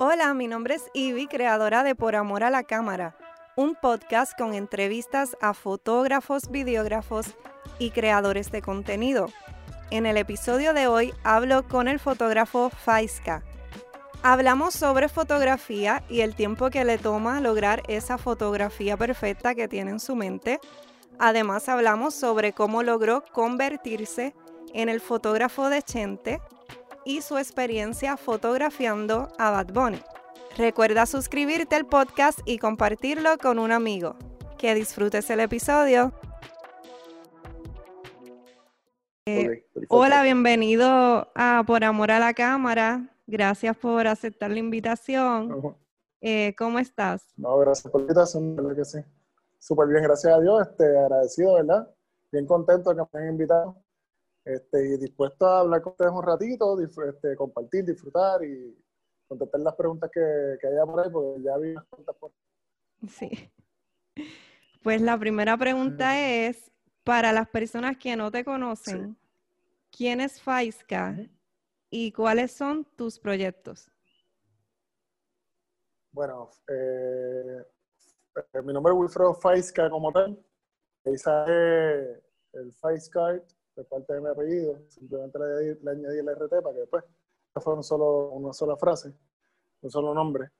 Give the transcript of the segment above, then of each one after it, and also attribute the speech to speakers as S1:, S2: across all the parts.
S1: Hola, mi nombre es Ivy, creadora de Por Amor a la Cámara, un podcast con entrevistas a fotógrafos, videógrafos y creadores de contenido. En el episodio de hoy hablo con el fotógrafo Faiska. Hablamos sobre fotografía y el tiempo que le toma lograr esa fotografía perfecta que tiene en su mente. Además hablamos sobre cómo logró convertirse en el fotógrafo de Chente y su experiencia fotografiando a Bad Bunny. Recuerda suscribirte al podcast y compartirlo con un amigo. Que disfrutes el episodio. Eh, hola, bienvenido a Por Amor a la Cámara. Gracias por aceptar la invitación. Eh, ¿Cómo estás?
S2: No, gracias por la invitación, verdad que sí. Súper bien, gracias a Dios. Este, agradecido, ¿verdad? Bien contento de que me hayan invitado. Este, y dispuesto a hablar con ustedes un ratito, este, compartir, disfrutar y contestar las preguntas que, que haya por ahí, porque ya vi las preguntas por
S1: Sí. Pues la primera pregunta es, para las personas que no te conocen, ¿quién es Faiska y cuáles son tus proyectos?
S2: Bueno, eh, eh, mi nombre es Wilfredo Faiska como tal. Ahí sale el Faiska parte de mi apellido, simplemente le, añadí el RT para que después fue un solo, una sola frase, un solo nombre.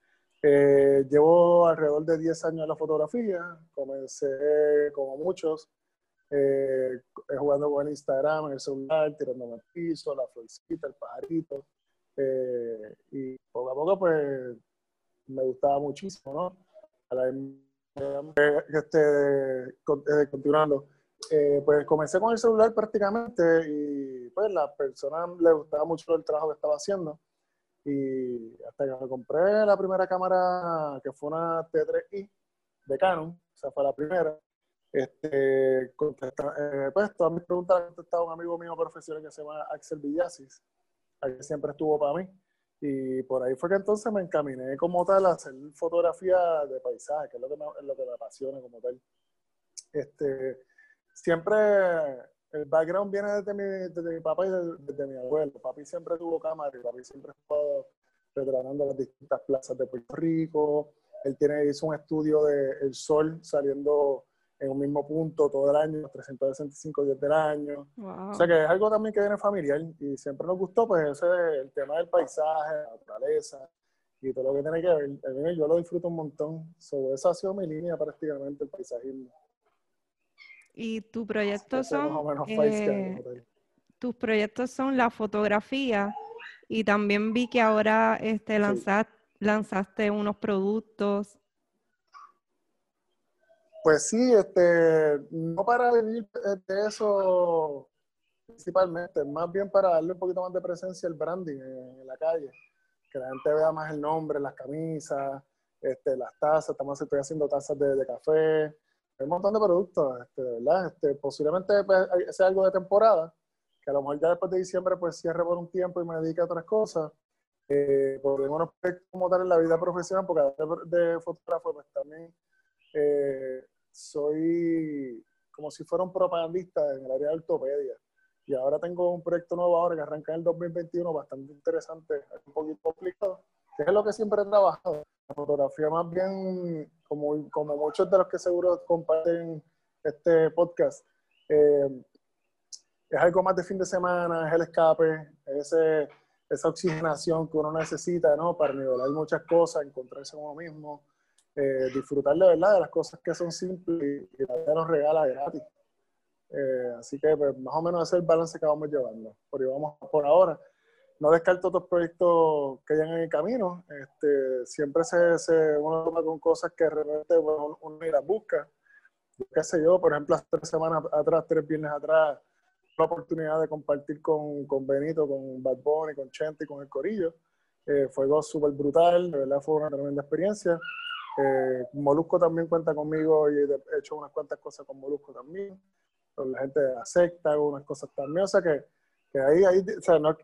S2: Eh, llevo alrededor de 10 años en la fotografía, comencé como muchos, eh, jugando con el Instagram, en el celular, tirando el piso, la florcita, el pajarito, eh, y poco a poco pues me gustaba muchísimo, ¿no? A la, este, continuando eh, pues comencé con el celular prácticamente y pues la persona le gustaba mucho el trabajo que estaba haciendo y hasta que compré la primera cámara que fue una T3i de Canon, o sea, fue la primera. Este, eh, pues todas mis preguntas las contestaba un amigo mío profesional que se llama Axel Villasis, que siempre estuvo para mí. Y por ahí fue que entonces me encaminé como tal a hacer fotografía de paisaje, que es lo que me, lo que me apasiona como tal. Este, siempre el background viene desde mi, desde mi papá y desde, mi abuelo. Papi siempre tuvo cámara y papi siempre estuvo retratando las distintas plazas de Puerto Rico. Él tiene, hizo un estudio de el sol saliendo en un mismo punto todo el año, los 365 días del año. O sea que es algo también que viene familiar y siempre nos gustó, pues ese el tema del paisaje, la naturaleza y todo lo que tiene que ver. Yo lo disfruto un montón. Sobre esa ha sido mi línea prácticamente, el paisajismo.
S1: Y tus proyectos son, eh, tus proyectos son la fotografía. Y también vi que ahora este, lanzaste, lanzaste unos productos.
S2: Pues sí, este, no para vivir de eso principalmente, más bien para darle un poquito más de presencia al branding en, la calle, que la gente vea más el nombre, las camisas, este, las tazas, estamos estoy haciendo tazas de, de café, hay un montón de productos, este, ¿verdad? Este, posiblemente pues, sea algo de temporada, que a lo mejor ya después de diciembre pues cierre por un tiempo y me dedique a otras cosas. Eh, por unos como tal en la vida profesional, porque de, fotógrafo pues también eh, soy como si fuera un propagandista en el área de ortopedia. Y ahora tengo un proyecto nuevo ahora que arranca en el 2021 bastante interesante, un poquito complicado, que es lo que siempre he trabajado. Fotografía más bien como, como muchos de los que seguro comparten este podcast, eh, es algo más de fin de semana, es el escape, es esa oxigenación que uno necesita, ¿no? Para nivelar muchas cosas, encontrarse con uno mismo, eh, disfrutar de verdad de las cosas que son simples y, la vida nos regala gratis. Eh, así que pues, más o menos ese es el balance que vamos llevando. Por, vamos, por ahora no descarto otros proyectos que hayan en el camino. Este, siempre se, se, uno toma con cosas que realmente uno, uno las busca. Qué sé yo, por ejemplo, hace tres semanas atrás, tres viernes atrás, la oportunidad de compartir con, con Benito, con Bad Bunny, con Chente y con el Corillo. Eh, fue algo súper brutal, de verdad fue una tremenda experiencia. Eh, Molusco también cuenta conmigo y he hecho unas cuantas cosas con Molusco también. Con la gente de la secta, unas cosas también. O sea que que ahí, ahí o sea, no, es,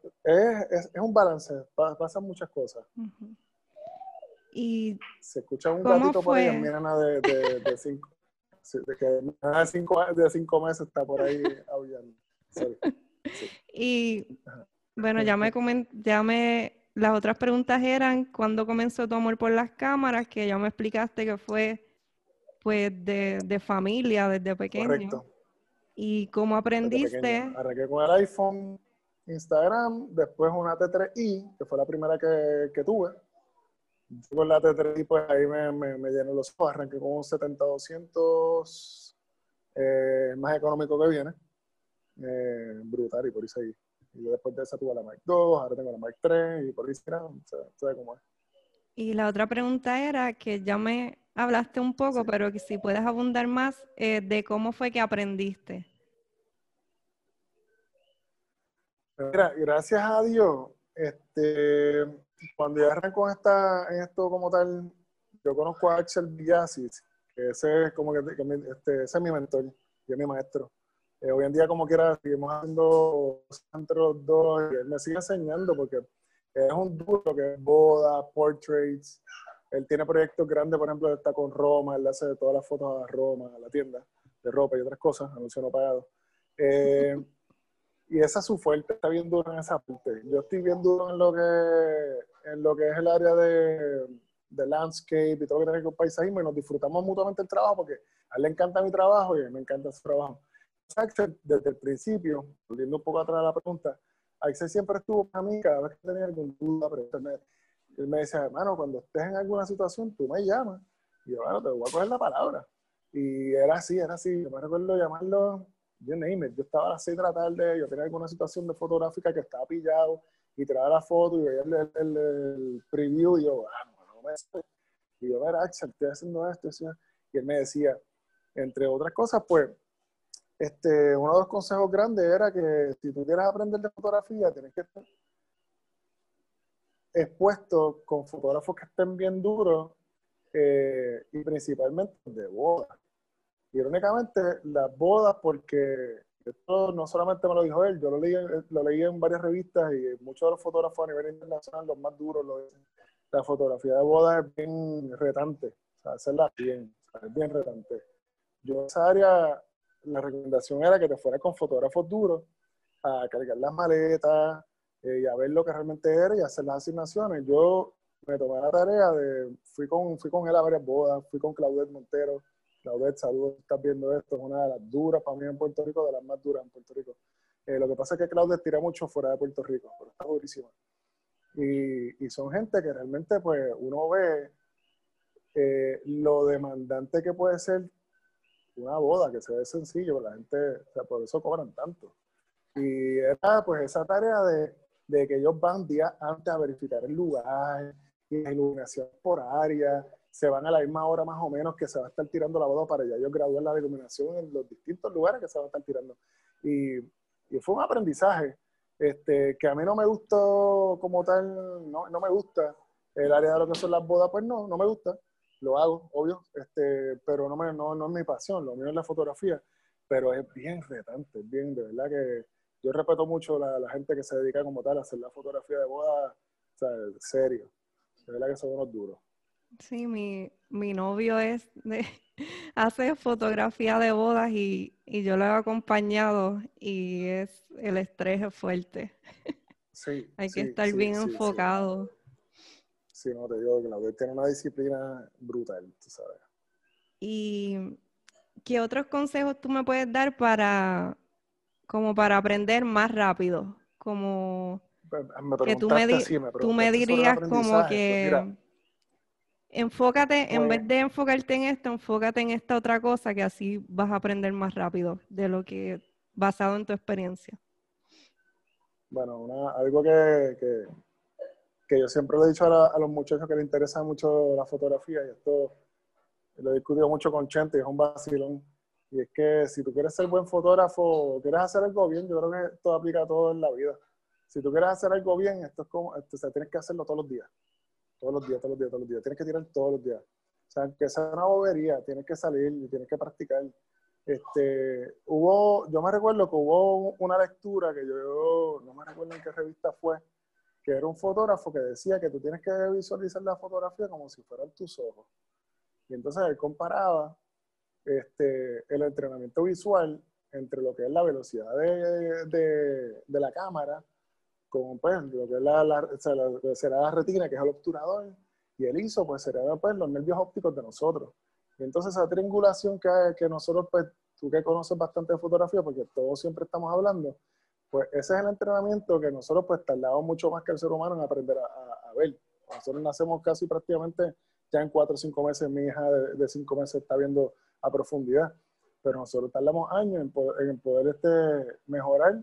S2: es, es, un balance, pasan muchas cosas.
S1: Y
S2: se escucha un gatito por ahí, mi nena de, de, de cinco, de, que, de, cinco, de cinco meses está por ahí aullando.
S1: Y bueno, ya me, coment, ya me las otras preguntas eran cuándo comenzó tu amor por las cámaras, que ya me explicaste que fue pues de, familia desde pequeño. Correcto. ¿Y cómo aprendiste?
S2: Arranqué con el iPhone, Instagram, después una T3i, que fue la primera que, que tuve. Con la T3i, pues ahí me, me, llenó los ojos. Arranqué con un 70-200, eh, más económico que viene. Eh, brutal, y por ahí seguí. Y después de esa tuve la Mark 2, ahora tengo la Mark 3 y por ahí será, ¿sabes cómo es?
S1: Y la otra pregunta era que ya me hablaste un poco, pero que si puedes abundar más eh, de cómo fue que aprendiste.
S2: Mira, gracias a Dios, este, cuando yo arranco en, esta, en esto como tal, yo conozco a Axel Villasis, que ese es como que, este, ese es mi mentor y es mi maestro. Eh, hoy en día, como quiera, seguimos haciendo entre los dos y él me sigue enseñando porque es un duro que es boda, portraits. Él tiene proyectos grandes, por ejemplo, está con Roma, él hace todas las fotos a Roma, a la tienda de ropa y otras cosas, anuncio no pagado. Eh, y esa es su fuerte, está bien duro en esa parte. Yo estoy bien duro en lo que, en lo que es el área de, de landscape y todo lo que tiene que ver con paisajismo y nos disfrutamos mutuamente el trabajo porque a él le encanta mi trabajo y a mí me encanta su trabajo. Axel, desde el principio, volviendo un poco atrás de la pregunta, Axel siempre estuvo para mí cada vez que tenía alguna duda, él me, decía, hermano, cuando estés en alguna situación, tú me llamas. Y yo, bueno, te voy a coger la palabra. Y era así, era así. Yo me recuerdo llamarlo, yo name it. Yo estaba a las 6 de la tarde, yo tenía alguna situación de fotográfica que estaba pillado y traía la foto y veía el, preview y yo, ah, no, me Y yo, ver, Axel, estoy haciendo esto. Y él me decía, entre otras cosas, pues, este, uno de los consejos grandes era que si tú quieres aprender de fotografía, tienes que expuesto con fotógrafos que estén bien duros eh, y principalmente de bodas. Irónicamente, las bodas, porque esto no solamente me lo dijo él, yo lo leí, lo leí en varias revistas y muchos de los fotógrafos a nivel internacional, los más duros, lo dicen. La fotografía de bodas es bien retante, o sea, hacerla bien, es bien retante. Yo esa área la recomendación era que te fueras con fotógrafos duros a cargar las maletas eh, y a ver lo que realmente era y hacer las asignaciones. Yo me tomé la tarea de, fui con, fui con él a varias bodas, fui con Claudette Montero. Claudette, saludos, estás viendo esto, es una de las duras para mí en Puerto Rico, de las más duras en Puerto Rico. Eh, lo que pasa es que Claudette tira mucho fuera de Puerto Rico, pero está durísima. Y, y son gente que realmente, pues, uno ve eh, lo demandante que puede ser una boda que se ve sencillo, la gente, o sea, por eso cobran tanto. Y era pues esa tarea de, de que ellos van días antes a verificar el lugar, y la iluminación por área, se van a la misma hora más o menos que se va a estar tirando la boda para ya ellos gradúen la iluminación en los distintos lugares que se va a estar tirando. Y, y fue un aprendizaje este, que a mí no me gustó como tal, no, no me gusta el área de lo que son las bodas, pues no, no me gusta lo hago, obvio, este, pero no, me, no, no es mi pasión, lo mío es la fotografía, pero es bien retante, es bien, de verdad que yo respeto mucho la, la gente que se dedica como tal a hacer la fotografía de boda, o sea, serio, de verdad que son unos duros.
S1: Sí, mi, mi novio es de, hace fotografía de bodas y, y, yo lo he acompañado y es el estrés es fuerte.
S2: Sí,
S1: Hay que estar bien enfocado.
S2: Sí, no, te digo que la tiene una disciplina brutal, tú sabes.
S1: ¿Y qué otros consejos tú me puedes dar para, como para aprender más rápido? Como
S2: pues, que tú me,
S1: tú me dirías como pues, que enfócate, en vez pues de enfocarte en esto, enfócate en esta otra cosa que así vas a aprender más rápido de lo que basado en tu experiencia.
S2: Bueno, una, algo que, que, que yo siempre le he dicho a, los muchachos que les interesa mucho la fotografía, y esto lo he discutido mucho con Chente, es un vacilón, y es que si tú quieres ser buen fotógrafo, quieres hacer algo bien, yo creo que esto aplica a todo en la vida. Si tú quieres hacer algo bien, esto es como, o sea, tienes que hacerlo todos los días. Todos los días, todos los días, todos los días. Tienes que tirar todos los días. O sea, que sea una bobería, tienes que salir tienes que practicar. Este, hubo, yo me recuerdo que hubo una lectura que yo, no me recuerdo en qué revista fue, que era un fotógrafo que decía que tú tienes que visualizar la fotografía como si fueran tus ojos. Y entonces él comparaba este, el entrenamiento visual entre lo que es la velocidad de, de, la cámara con pues, lo que es la, la, será la retina, que es el obturador, y el ISO, pues será pues, los nervios ópticos de nosotros. Y entonces esa triangulación que, que nosotros, pues, tú que conoces bastante de fotografía, porque todos siempre estamos hablando, pues ese es el entrenamiento que nosotros pues tardamos mucho más que el ser humano en aprender a, ver. Nosotros nacemos casi prácticamente ya en cuatro o cinco meses, mi hija de, de cinco meses está viendo a profundidad, pero nosotros tardamos años en poder, este, mejorar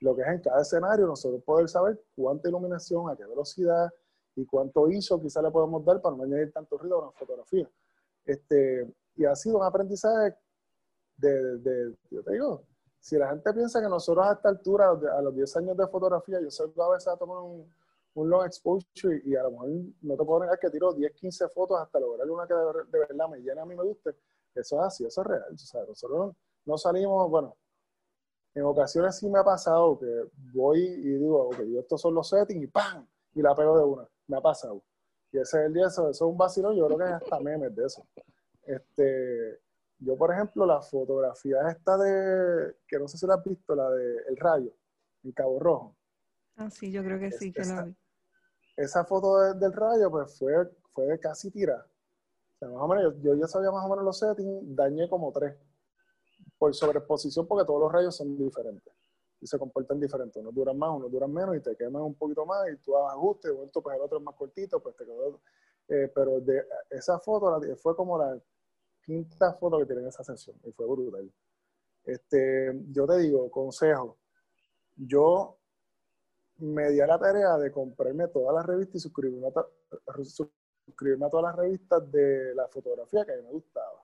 S2: lo que es en cada escenario, nosotros poder saber cuánta iluminación, a qué velocidad y cuánto ISO quizá le podemos dar para no añadir tanto ruido a una fotografía. Este, y ha sido un aprendizaje de, yo te digo, si la gente piensa que nosotros a esta altura, a los 10 años de fotografía, yo salgo a veces a tomar un, un long exposure y, a lo mejor no te puedo negar que tiro 10, 15 fotos hasta lograr una que de, verdad me llena a mí me guste. Eso es así, eso es real. O sea, nosotros no salimos, bueno, en ocasiones sí me ha pasado que voy y digo, ok, estos son los settings y ¡pam! Y la pego de una. Me ha pasado. Y ese es el día, eso, eso es un vacilón, yo creo que hay hasta memes de eso. Este, yo, por ejemplo, la fotografía esta de, que no sé si la has visto, la de El Rayo, en Cabo Rojo.
S1: Ah, sí, yo creo que sí, que la vi.
S2: Esa foto del rayo, pues fue, fue casi tira. Más o menos, yo, ya sabía más o menos los settings, dañé como tres por sobreexposición porque todos los rayos son diferentes y se comportan diferentes. Unos duran más, unos duran menos y te queman un poquito más y tú ajustes, vuelto, pues el otro más cortito, pues te quedó. Eh, pero de esa foto fue como la quinta foto que tiene en esa sesión y fue brutal. Este, yo te digo, consejo, yo me di a la tarea de comprarme todas las revistas y suscribirme a, suscribirme a todas las revistas de la fotografía que a mí me gustaba.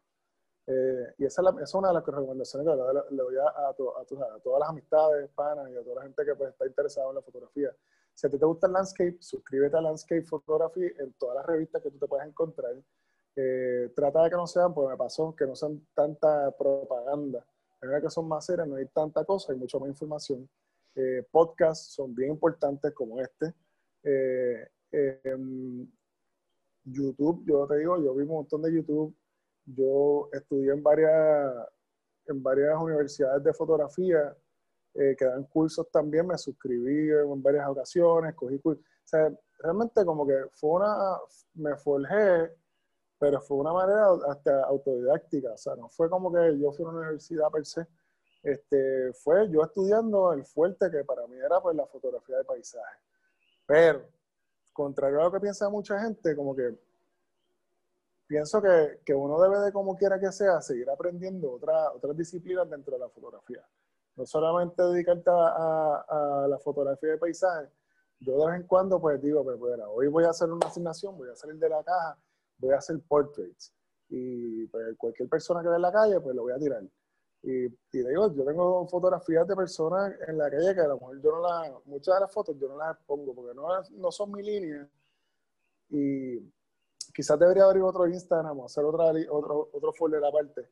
S2: Eh, y esa es, una de las recomendaciones que le, doy a, todas las amistades panas y a toda la gente que pues, está interesada en la fotografía. Si a ti te gusta el landscape, suscríbete a Landscape Photography en todas las revistas que tú te puedes encontrar. Eh, trata de que no sean, pues me pasó, que no sean tanta propaganda. La que son más serias, no hay tanta cosa, hay mucha más información. Eh, podcasts son bien importantes como este. YouTube, yo te digo, yo vi un montón de YouTube yo estudié en varias, en varias universidades de fotografía eh, que dan cursos también, me suscribí en varias ocasiones, cogí cursos. O sea, realmente como que fue una, me forjé, pero fue una manera hasta autodidáctica, o sea, no fue como que yo fui a una universidad per se, este, fue yo estudiando el fuerte que para mí era pues la fotografía de paisaje. Pero, contrario a lo que piensa mucha gente, como que pienso que, que, uno debe de, como quiera que sea, seguir aprendiendo otra, otras disciplinas dentro de la fotografía. No solamente dedicarte a, a, la fotografía de paisaje. Yo de vez en cuando, pues digo, pues bueno, hoy voy a hacer una asignación, voy a salir de la caja, voy a hacer portraits. Y pues, cualquier persona que ve en la calle, pues lo voy a tirar. Y, y digo, yo tengo fotografías de personas en la calle que a lo mejor yo no las, muchas de las fotos yo no las pongo porque no, no son mi línea. Y quizás debería abrir otro Instagram o hacer otra, otro, otro folder aparte,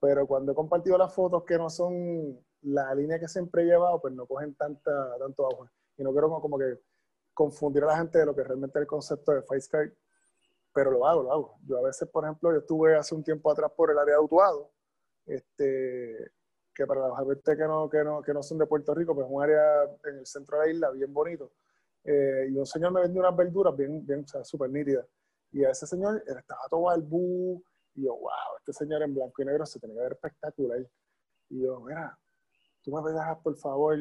S2: pero cuando he compartido las fotos que no son la línea que siempre he llevado, pues no cogen tanta, tanto agua. Y no quiero como, que confundir a la gente de lo que realmente es el concepto de FaceCard, pero lo hago, lo hago. Yo a veces, por ejemplo, yo estuve hace un tiempo atrás por el área de Utuado, este, que para la gente que no, que, no, que no son de Puerto Rico, pues es un área en el centro de la isla bien bonito. Eh, y un señor me vendió unas verduras bien, bien, o sea, súper nítidas. Y a ese señor estaba todo al bu, y yo, wow, este señor en blanco y negro se tiene que ver espectacular. Y yo, mira, tú me dejas por favor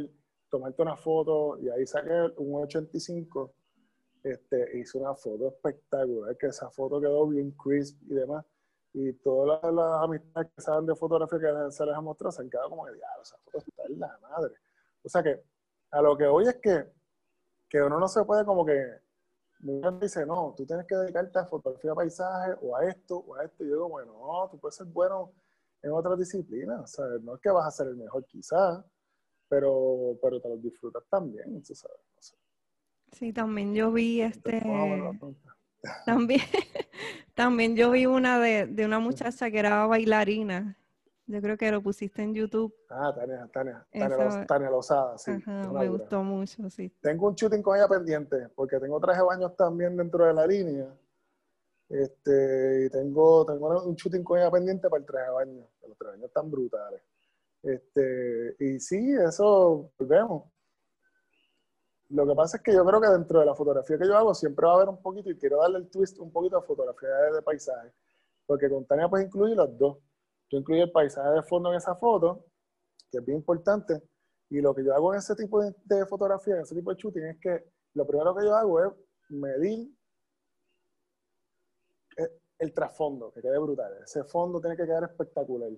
S2: tomarte una foto, y ahí saqué un 85, este, hice una foto espectacular, que esa foto quedó bien crisp y demás. Y todas las, amistades que saben de fotografía que se les ha mostrado se han quedado como de diablo, esa foto está en la madre. O sea que a lo que hoy es que, que uno no se puede como que mucha dice, no, tú tienes que dedicarte a fotografía de paisaje o a esto o a esto. Y yo digo, bueno, no, tú puedes ser bueno en otras disciplinas. O sea, no es que vas a ser el mejor quizás, pero, pero te lo disfrutas también, ¿sabes?
S1: Sí, también yo vi este... También, también yo vi una de, de una muchacha que era bailarina yo creo que lo pusiste en YouTube.
S2: Ah, Tania, Tania, Tania, Tania Lozada, sí.
S1: me gustó mucho, sí.
S2: Tengo un shooting con ella pendiente, porque tengo traje de baños también dentro de la línea. Este, y tengo, tengo un shooting con ella pendiente para el traje de baños. Los trajes de baños están brutales. Este, y sí, eso, volvemos. Lo que pasa es que yo creo que dentro de la fotografía que yo hago siempre va a haber un poquito, y quiero darle el twist un poquito a fotografía de, paisaje, porque con Tania pues incluye los dos. Yo incluyo el paisaje de fondo en esa foto, que es bien importante, y lo que yo hago en ese tipo de, fotografía, en ese tipo de shooting, es que lo primero que yo hago es medir eh, el trasfondo, que quede brutal. Ese fondo tiene que quedar espectacular.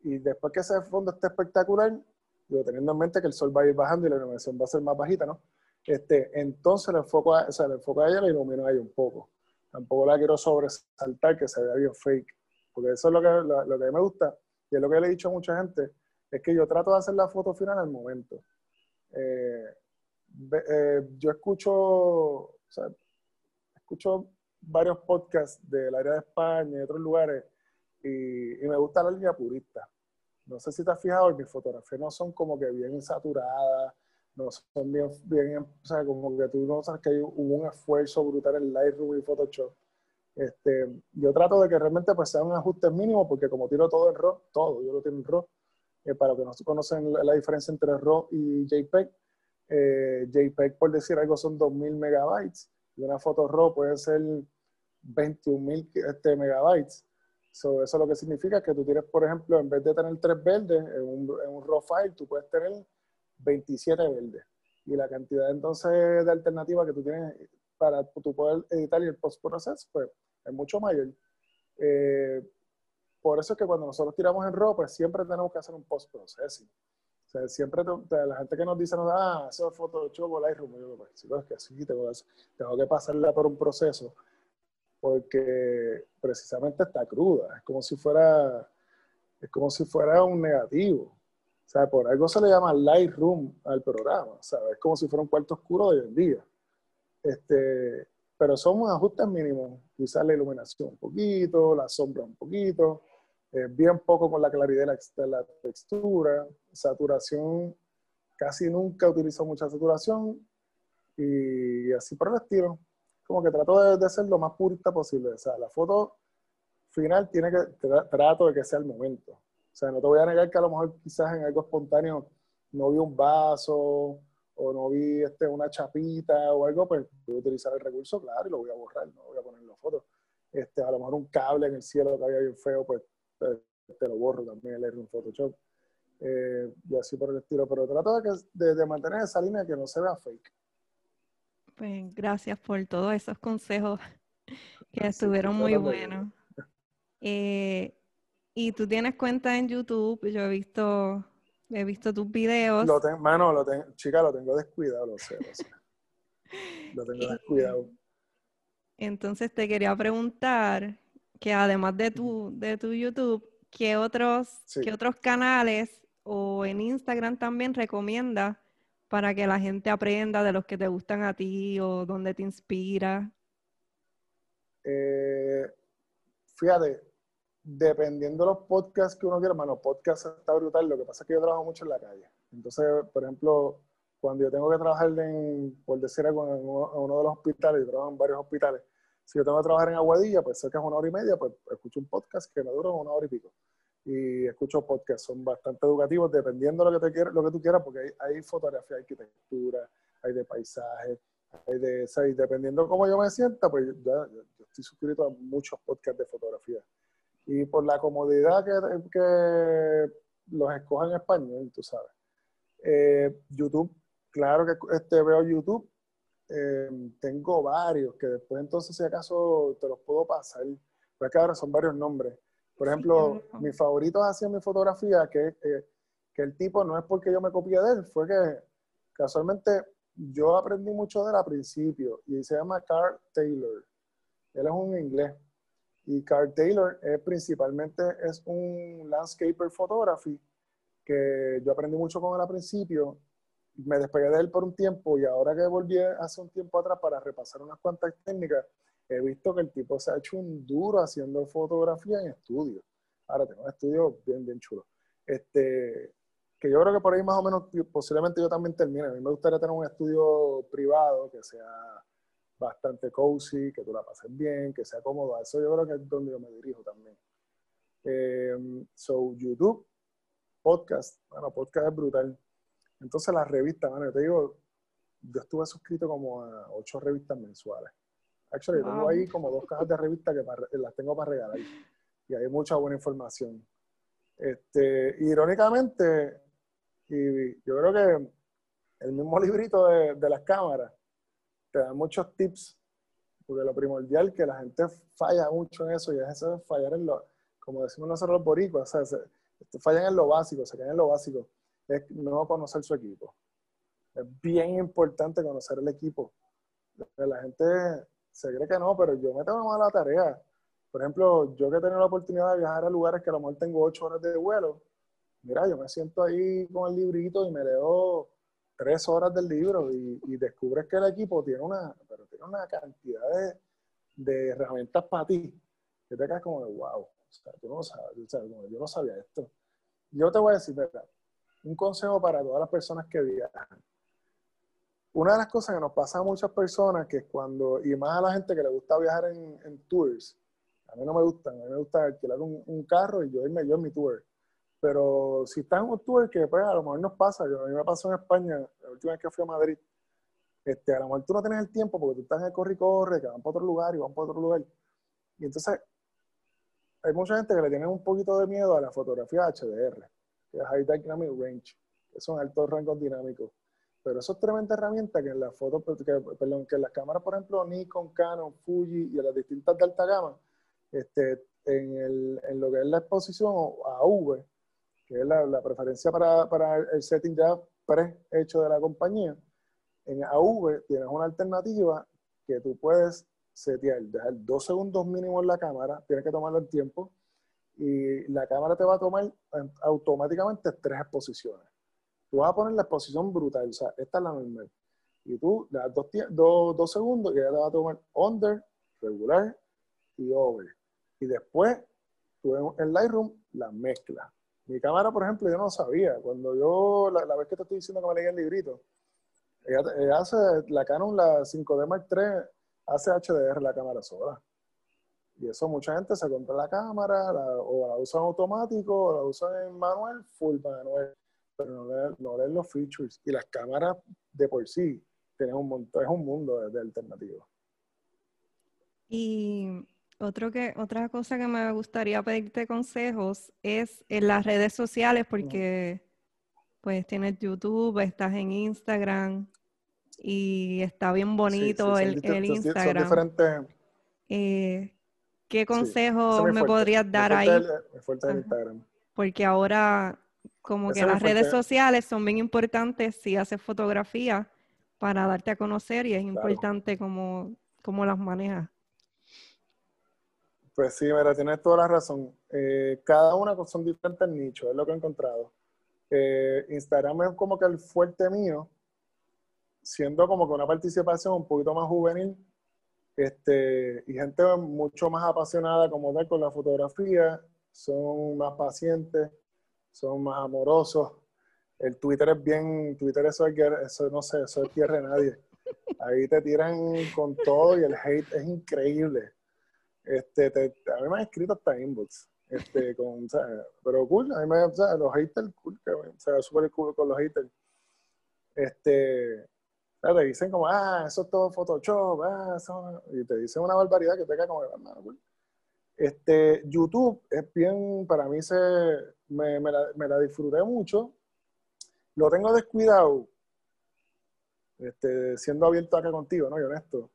S2: Y después que ese fondo esté espectacular, digo, teniendo en mente que el sol va a ir bajando y la iluminación va a ser más bajita, ¿no? Este, entonces enfoco a, o sea, enfoco a ella la ella un poco. Tampoco la quiero sobresaltar que se vea bien fake, porque eso es lo que, lo, que a mí me gusta y es lo que le he dicho a mucha gente, es que yo trato de hacer la foto final al momento. Eh, eh, yo escucho, o sea, escucho varios podcasts del área de España y otros lugares y, y, me gusta la línea purista. No sé si te has fijado, mis fotografías no son como que bien saturadas, no son bien, bien, o sea, como que tú no sabes que hay, hubo un esfuerzo brutal en Lightroom y Photoshop. Este, yo trato de que realmente pues sea un ajuste mínimo porque como tiro todo en RAW, todo, yo lo tengo en RAW, eh, para que no conocen la, diferencia entre RAW y JPEG, eh, JPEG por decir algo son 2000 megabytes y una foto RAW puede ser 21.000 este, megabytes. So, eso lo que significa que tú tienes, por ejemplo, en vez de tener tres verdes en un, en un RAW file, tú puedes tener 27 verdes. Y la cantidad entonces de alternativas que tú tienes para tu poder editar y el post-process, pues es mucho mayor. Eh, por eso es que cuando nosotros tiramos en RAW, pues siempre tenemos que hacer un post-processing. O sea, siempre la gente que nos dice, ah, eso es Photoshop o Lightroom, yo pues, sí, pues que sí, tengo, tengo que pasarla por un proceso porque precisamente está cruda. Es como si fuera, es como si fuera un negativo. O sea, por algo se le llama Lightroom al programa, ¿sabes? Es como si fuera un cuarto oscuro de hoy en día. Este, pero son ajustes mínimos. Quizás la iluminación un poquito, la sombra un poquito, eh, bien poco con la claridad de la, textura, saturación, casi nunca utilizo mucha saturación y así por el estilo. Como que trato de, de ser lo más purista posible. O sea, la foto final tiene que, trato de que sea el momento. O sea, no te voy a negar que a lo mejor quizás en algo espontáneo no vi un vaso o no vi este, una chapita o algo, pues voy a utilizar el recurso, claro, y lo voy a borrar, no voy a poner en la foto. Este, a lo mejor un cable en el cielo que había bien feo, pues te, lo borro también, el un Photoshop. Eh, y así por el estilo, pero trato de, de, mantener esa línea que no se vea fake.
S1: Pues gracias por todos esos consejos que estuvieron muy buenos. Eh, y tú tienes cuenta en YouTube, yo he visto, he visto tus videos.
S2: Lo mano, lo tengo, chica, lo tengo descuidado, lo sé, lo sé. Lo tengo descuidado.
S1: Entonces te quería preguntar que además de tu, de tu YouTube, ¿qué otros, ¿qué otros canales o en Instagram también recomiendas para que la gente aprenda de los que te gustan a ti o dónde te inspira?
S2: Eh, fíjate, dependiendo de los podcasts que uno quiera, bueno, podcast está brutal, lo que pasa es que yo trabajo mucho en la calle. Entonces, por ejemplo, cuando yo tengo que trabajar en, por decir algo, en uno de los hospitales, yo trabajo en varios hospitales, si yo tengo que trabajar en Aguadilla, pues que es una hora y media, pues escucho un podcast que me dura una hora y pico. Y escucho podcasts, son bastante educativos, dependiendo de lo que, te quieras, lo que tú quieras, porque hay, fotografía, hay arquitectura, hay de paisaje, hay de, o dependiendo de cómo yo me sienta, pues ya, yo estoy suscrito a muchos podcasts de fotografía y por la comodidad que, que los escoja en español, tú sabes. Eh, YouTube, claro que este, veo YouTube, eh, tengo varios que después entonces si acaso te los puedo pasar, pero que ahora son varios nombres. Por ejemplo, mis favoritos hacían mi fotografía, que, eh, que el tipo no es porque yo me copié de él, fue que casualmente yo aprendí mucho de él al principio y se llama Carl Taylor. Él es un inglés y Carl Taylor es principalmente es un landscaper photography que yo aprendí mucho con él al principio. Me despegué de él por un tiempo y ahora que volví hace un tiempo atrás para repasar unas cuantas técnicas, he visto que el tipo se ha hecho un duro haciendo fotografía en estudio. Ahora tengo un estudio bien, bien chulo. Este, que yo creo que por ahí más o menos, posiblemente yo también termine. A mí me gustaría tener un estudio privado que sea bastante cozy, que tú la pases bien, que sea cómodo. Eso yo creo que es donde yo me dirijo también. Eh, so, YouTube, podcast. Bueno, podcast es brutal. Entonces, las revistas, bueno, yo te digo, yo estuve suscrito como a ocho revistas mensuales. Actually, tengo ahí como dos cajas de revistas que las tengo para regalar. Y hay mucha buena información. Este, irónicamente, y yo creo que el mismo librito de, de las cámaras te muchos tips, porque lo primordial que la gente falla mucho en eso y es eso fallar en lo, como decimos nosotros los boricuas, o sea, fallan en lo básico, se quedan en lo básico, es no conocer su equipo. Es bien importante conocer el equipo. La gente se cree que no, pero yo me tengo a la tarea. Por ejemplo, yo que he tenido la oportunidad de viajar a lugares que a lo mejor tengo ocho horas de vuelo, mira, yo me siento ahí con el librito y me leo tres horas del libro y, descubres que el equipo tiene una, pero tiene una cantidad de, de herramientas para ti que te quedas como de wow, o sea, tú no sabes, o sea, yo no sabía esto. Yo te voy a decir, ¿verdad? Un consejo para todas las personas que viajan. Una de las cosas que nos pasa a muchas personas, que es cuando, y más a la gente que le gusta viajar en, tours, a mí no me gusta, a mí me gusta alquilar un, un carro y yo irme yo en mi tour. Pero si estás en tour que pues, a lo mejor nos pasa, yo, a mí me pasó en España, la última vez que fui a Madrid, este, a lo mejor tú no tienes el tiempo porque tú estás en el corre y corre, que van para otro lugar y van para otro lugar. Y entonces hay mucha gente que le tiene un poquito de miedo a la fotografía HDR, que es High Dynamic Range, que son altos rangos dinámicos. Pero eso es tremenda herramienta que en las fotos, que, en las cámaras, por ejemplo, Nikon, Canon, Fuji y en las distintas de alta gama, este, en lo que es la exposición a V, que es la, preferencia para, para, el setting ya pre-hecho de la compañía, en AV tienes una alternativa que tú puedes setear, dejar dos segundos mínimo en la cámara, tienes que tomarlo el tiempo, y la cámara te va a tomar automáticamente tres exposiciones. Tú vas a poner la exposición brutal, o sea, esta es la normal. Y tú le das dos, dos, segundos y ella te va a tomar under, regular y over. Y después, tú en Lightroom la mezcla. Mi cámara, por ejemplo, yo no sabía. Cuando yo, la, vez que te estoy diciendo que me leí el librito, hace, la Canon, la 5D Mark III, hace HDR la cámara sola. Y eso mucha gente se compra la cámara, o la usa en automático, o la usa en manual, full manual, pero no no leen los features. Y las cámaras de por sí tienen un montón, es un mundo de, de alternativas.
S1: Y otro que, otra cosa que me gustaría pedirte consejos es en las redes sociales, porque pues tienes YouTube, estás en Instagram y está bien bonito el, el, Instagram. Eh, ¿Qué consejos me podrías dar ahí? Instagram. Porque ahora como que las redes sociales son bien importantes si haces fotografía para darte a conocer y es importante cómo, cómo las manejas.
S2: Pues sí, mira, tienes toda la razón. Eh, cada una son diferentes nichos, es lo que he encontrado. Eh, Instagram es como que el fuerte mío, siendo como que una participación un poquito más juvenil, este, y gente mucho más apasionada como tal con la fotografía, son más pacientes, son más amorosos. El Twitter es bien, Twitter eso, es, eso no sé, eso es tierra de nadie. Ahí te tiran con todo y el hate es increíble. Este, a mí me han escrito hasta inbox. Este, con, pero cool, a mí me, sea, los haters, cool, que, o sea, súper cool con los haters. Este, te dicen como, ah, eso es todo Photoshop, ah, eso, y te dicen una barbaridad que te cae como, ah, cool. Este, YouTube es bien, para mí se, me, me, la, me la disfruté mucho. Lo tengo descuidado, este, siendo abierto acá contigo, ¿no? Y honesto.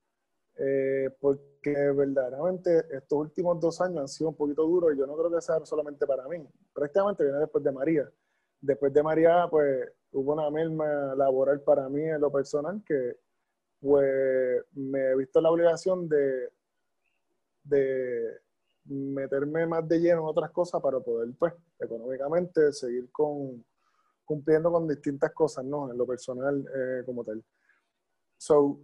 S2: Eh, porque verdaderamente estos últimos dos años han sido un poquito duros y yo no creo que sea solamente para mí. Prácticamente viene después de María. Después de María, pues hubo una merma laboral para mí en lo personal que pues me he visto la obligación de, de meterme más de lleno en otras cosas para poder, pues, económicamente seguir con, cumpliendo con distintas cosas, ¿no? En lo personal eh, como tal. So,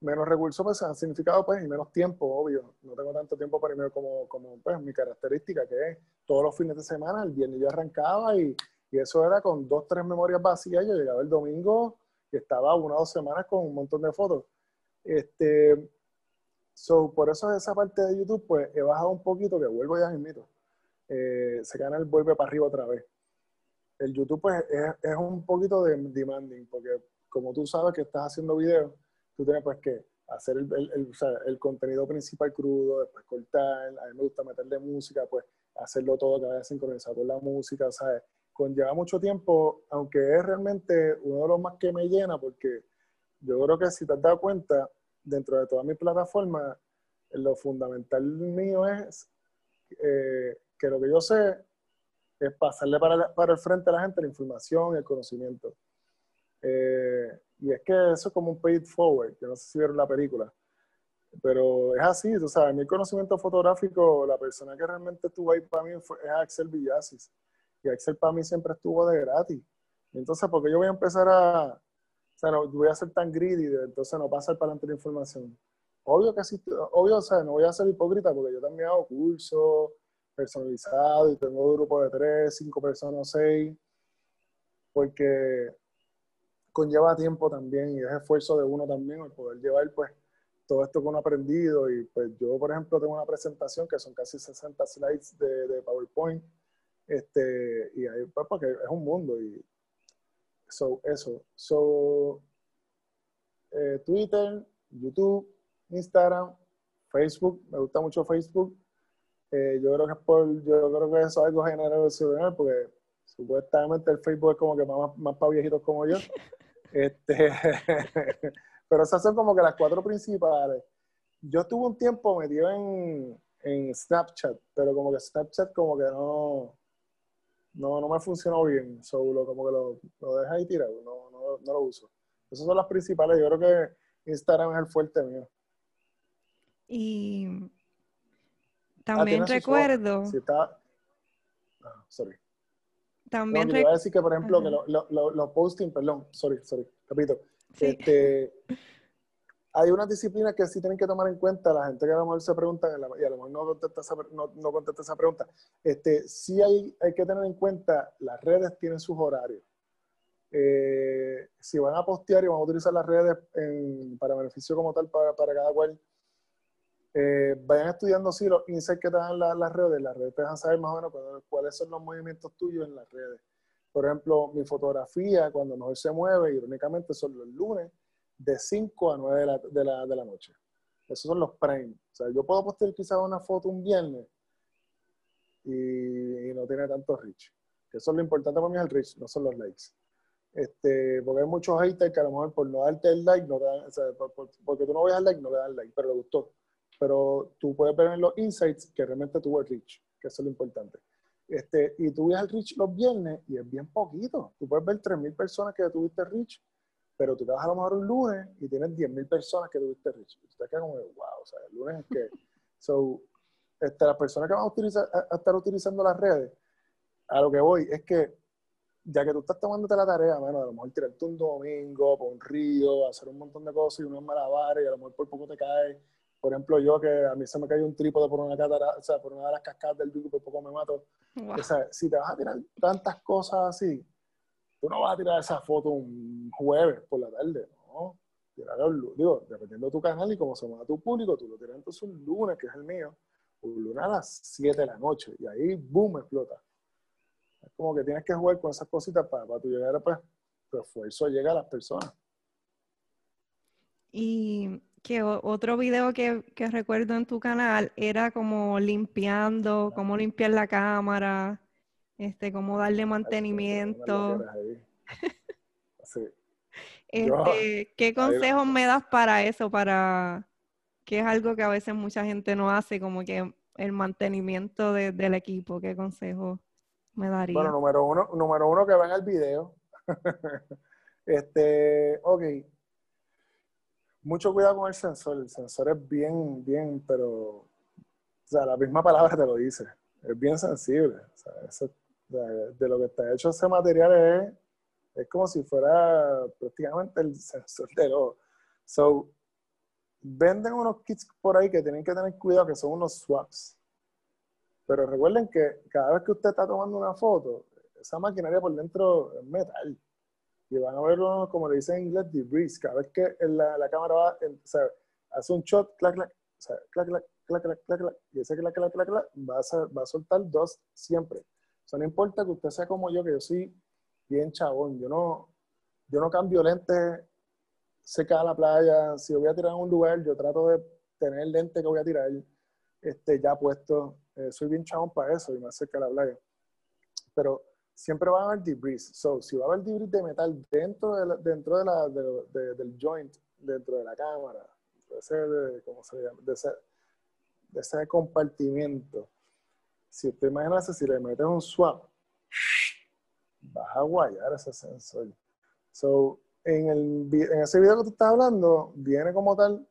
S2: menos recursos pues han significado pues y menos tiempo, obvio. No tengo tanto tiempo para irme como, como pues mi característica, que es todos los fines de semana, el viernes yo arrancaba y, y eso era con dos, tres memorias vacías. Yo llegaba el domingo y estaba una o dos semanas con un montón de fotos. Este, so, por eso esa parte de YouTube pues he bajado un poquito, que vuelvo ya mismito. Eh, se gana el vuelve para arriba otra vez. El YouTube pues es, es un poquito de demanding, porque como tú sabes que estás haciendo video, tú tienes pues que hacer el, el, o sea, el, contenido principal crudo, después cortar, a mí me gusta meterle música, pues hacerlo todo que vaya sincronizado con la música, ¿sabes? Conlleva mucho tiempo, aunque es realmente uno de los más que me llena, porque yo creo que si te has dado cuenta, dentro de toda mi plataforma, lo fundamental mío es eh, que lo que yo sé es pasarle para, para, el frente a la gente la información, el conocimiento. Eh, y es que eso es como un paid forward, que no sé si vieron la película, pero es así, tú sabes, mi conocimiento fotográfico, la persona que realmente estuvo ahí para mí fue, es Axel Villasis, y Axel para mí siempre estuvo de gratis. Entonces, porque yo voy a empezar a, o sea, no voy a ser tan greedy, entonces no pasar para adelante la información. Obvio que sí, obvio, o sea, no voy a ser hipócrita porque yo también hago cursos personalizados y tengo un grupo de tres, cinco personas, seis, porque conlleva tiempo también y es esfuerzo de uno también el poder llevar pues todo esto que uno ha aprendido. Y pues yo por ejemplo tengo una presentación que son casi 60 slides de, PowerPoint este y ahí pues porque es un mundo y so, eso. So eh, Twitter YouTube Instagram Facebook me gusta mucho Facebook. Eh, yo creo que es por yo creo que eso es algo generacional porque supuestamente el Facebook es como que más, más para viejitos como yo Este, pero esas son como que las cuatro principales. Yo estuve un tiempo metido en, en Snapchat, pero como que Snapchat como que no, no, no me funcionó bien. Solo como que lo, lo dejé ahí tirado, no, no, no, lo uso. Esas son las principales. Yo creo que Instagram es el fuerte mío.
S1: Y también ah, recuerdo.
S2: Si está... Ah, sorry.
S1: También.
S2: No, a decir que, por ejemplo, que los lo, lo, posting, perdón, sorry, sorry, repito. Este, hay unas disciplinas que sí tienen que tomar en cuenta la gente que a lo mejor se pregunta, y a lo mejor no contesta esa, no, no contesta esa pregunta. Este, sí hay, hay que tener en cuenta, las redes tienen sus horarios. Eh, si van a postear y van a utilizar las redes en, para beneficio como tal para, para cada cual, eh, vayan estudiando si los insights que te dan las redes, las redes te dejan saber más o menos cuáles son los movimientos tuyos en las redes. Por ejemplo, mi fotografía, cuando mejor se mueve, irónicamente, son los lunes de 5 a 9 de la, de la, de la noche. Esos son los prime. O sea, yo puedo postear quizás una foto un viernes y, no tiene tanto reach. Eso es lo importante para mí, el reach, no son los likes. Este, porque hay muchos haters que a lo mejor por no darte el like, no dan, o sea, porque tú no veas el like, no le dan like, pero le gustó pero tú puedes ver en los insights que realmente tuvo el reach, que eso es lo importante. Este, y tú ves el reach los viernes y es bien poquito. Tú puedes ver 3.000 personas que tuviste reach, pero tú te vas a lo mejor un lunes y tienes 10.000 personas que tuviste reach. Y tú te quedas como, wow, o sea, el lunes es que... So, este, las personas que van a, utilizar, a, estar utilizando las redes, a lo que voy es que ya que tú estás tomándote la tarea, bueno, a lo mejor tirarte un domingo por un río, hacer un montón de cosas y unos malabares y a lo mejor por poco te caes por ejemplo, yo que a mí se me cayó un trípode por una catara, o sea, por una de las cascadas del Duque, por poco me mato. O sea, si te vas a tirar tantas cosas así, tú no vas a tirar esa foto un jueves por la tarde, ¿no? Tirarlo, digo, dependiendo de tu canal y cómo se mueva tu público, tú lo tiras entonces un lunes, que es el mío, un lunes a las 7 de la noche, y ahí, boom, explota. Es como que tienes que jugar con esas cositas para, para tu llegar, pues, tu esfuerzo llega a las personas.
S1: Y que otro video que, que, recuerdo en tu canal era como limpiando, cómo limpiar la cámara, este, cómo darle mantenimiento. Este, ¿Qué consejos me das para eso? Para que es algo que a veces mucha gente no hace, como que el mantenimiento del equipo. ¿Qué consejos me daría?
S2: Bueno, número uno, número uno que vean el video. este, ok, mucho cuidado con el sensor. El sensor es bien, bien, pero, o sea, la misma palabra te lo dice. Es bien sensible. De lo que está hecho ese material es, es como si fuera prácticamente el sensor de lo. So, venden unos kits por ahí que tienen que tener cuidado, que son unos swaps. Pero recuerden que cada vez que usted está tomando una foto, esa maquinaria por dentro es metal y van a verlo, como le dicen en inglés, debris. Cada vez que la, la cámara va, o sea, hace un shot, clac, clac, o sea, clac, clac, clac, clac, clac, clac, y ese clac, clac, clac, clac, va a, va a soltar dos siempre. O sea, no importa que usted sea como yo, que yo soy bien chabón, yo no, yo no cambio lentes cerca de la playa. Si voy a tirar en un lugar, yo trato de tener el lente que voy a tirar este, ya puesto. Eh, soy bien chabón para eso y más cerca de la playa. Pero siempre va a haber debris. So, si va a haber debris de metal dentro, de dentro de la, del joint, dentro de la cámara, de ese, ¿cómo se llama? De ese, de ese compartimiento, si te imaginas si le metes un swap, vas a guayar ese sensor. So, en, el, en ese video que tú estás hablando, viene como tal,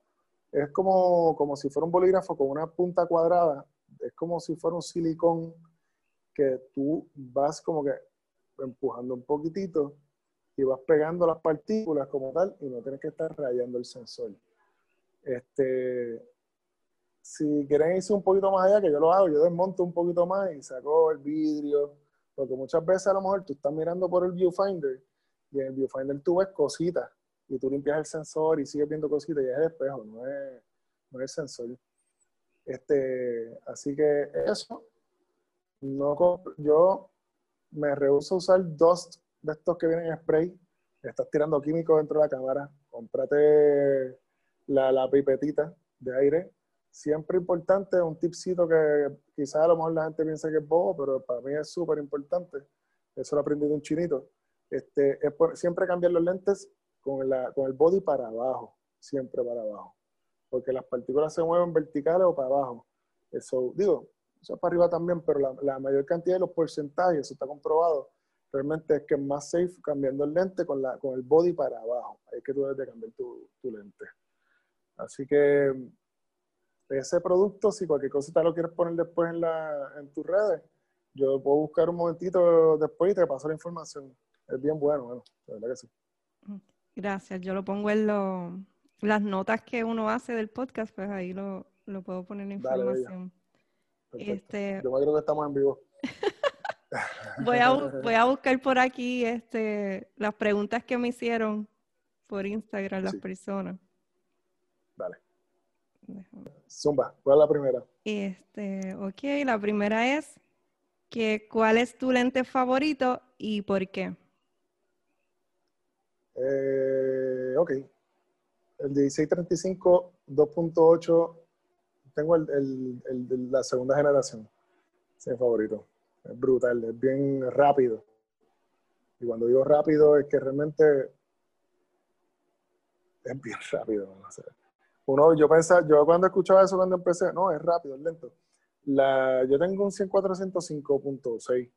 S2: es como, como si fuera un bolígrafo con una punta cuadrada, es como si fuera un silicón que tú vas como que empujando un poquitito y vas pegando las partículas como tal y no tienes que estar rayando el sensor. Este, si quieren irse un poquito más allá, que yo lo hago, yo desmonto un poquito más y saco el vidrio, porque muchas veces a lo mejor tú estás mirando por el viewfinder y en el viewfinder tú ves cositas y tú limpias el sensor y sigues viendo cositas y es el espejo, no es, no es el sensor. Este, así que eso, no, yo me rehuso a usar dos de estos que vienen en spray. Estás tirando químicos dentro de la cámara. Comprate la, la pipetita de aire. Siempre importante, un tipcito que quizás a lo mejor la gente piensa que es bobo, pero para mí es súper importante. Eso lo aprendí de un chinito. Este, es siempre cambiar los lentes con, la, con el body para abajo, siempre para abajo. Porque las partículas se mueven verticales o para abajo. Eso, digo, eso para arriba también, pero la, mayor cantidad de los porcentajes, eso está comprobado, realmente es que es más safe cambiando el lente con, la, con el body para abajo. Ahí es que tú debes de cambiar tu, lente. Así que ese producto, si cualquier cosita lo quieres poner después en, la, en tus redes, yo puedo buscar un momentito después y te paso la información. Es bien bueno, bueno, de verdad que sí.
S1: Gracias, yo lo pongo en las notas que uno hace del podcast, pues ahí lo, puedo poner en información.
S2: Este, Yo creo que estamos en vivo.
S1: voy, a, voy a buscar por aquí este, las preguntas que me hicieron por Instagram las personas.
S2: Vale. Zumba, ¿cuál es la primera?
S1: Este, ok, la primera es que ¿cuál es tu lente favorito y por qué?
S2: Eh, ok. El 1635 2.8 tengo el, de la segunda generación. Es mi favorito. Es brutal, es bien rápido. Y cuando digo rápido es que realmente es bien rápido. Uno, yo pensaba, yo cuando escuchaba eso cuando empecé, no, es rápido, es lento. La, yo tengo un 100-405.6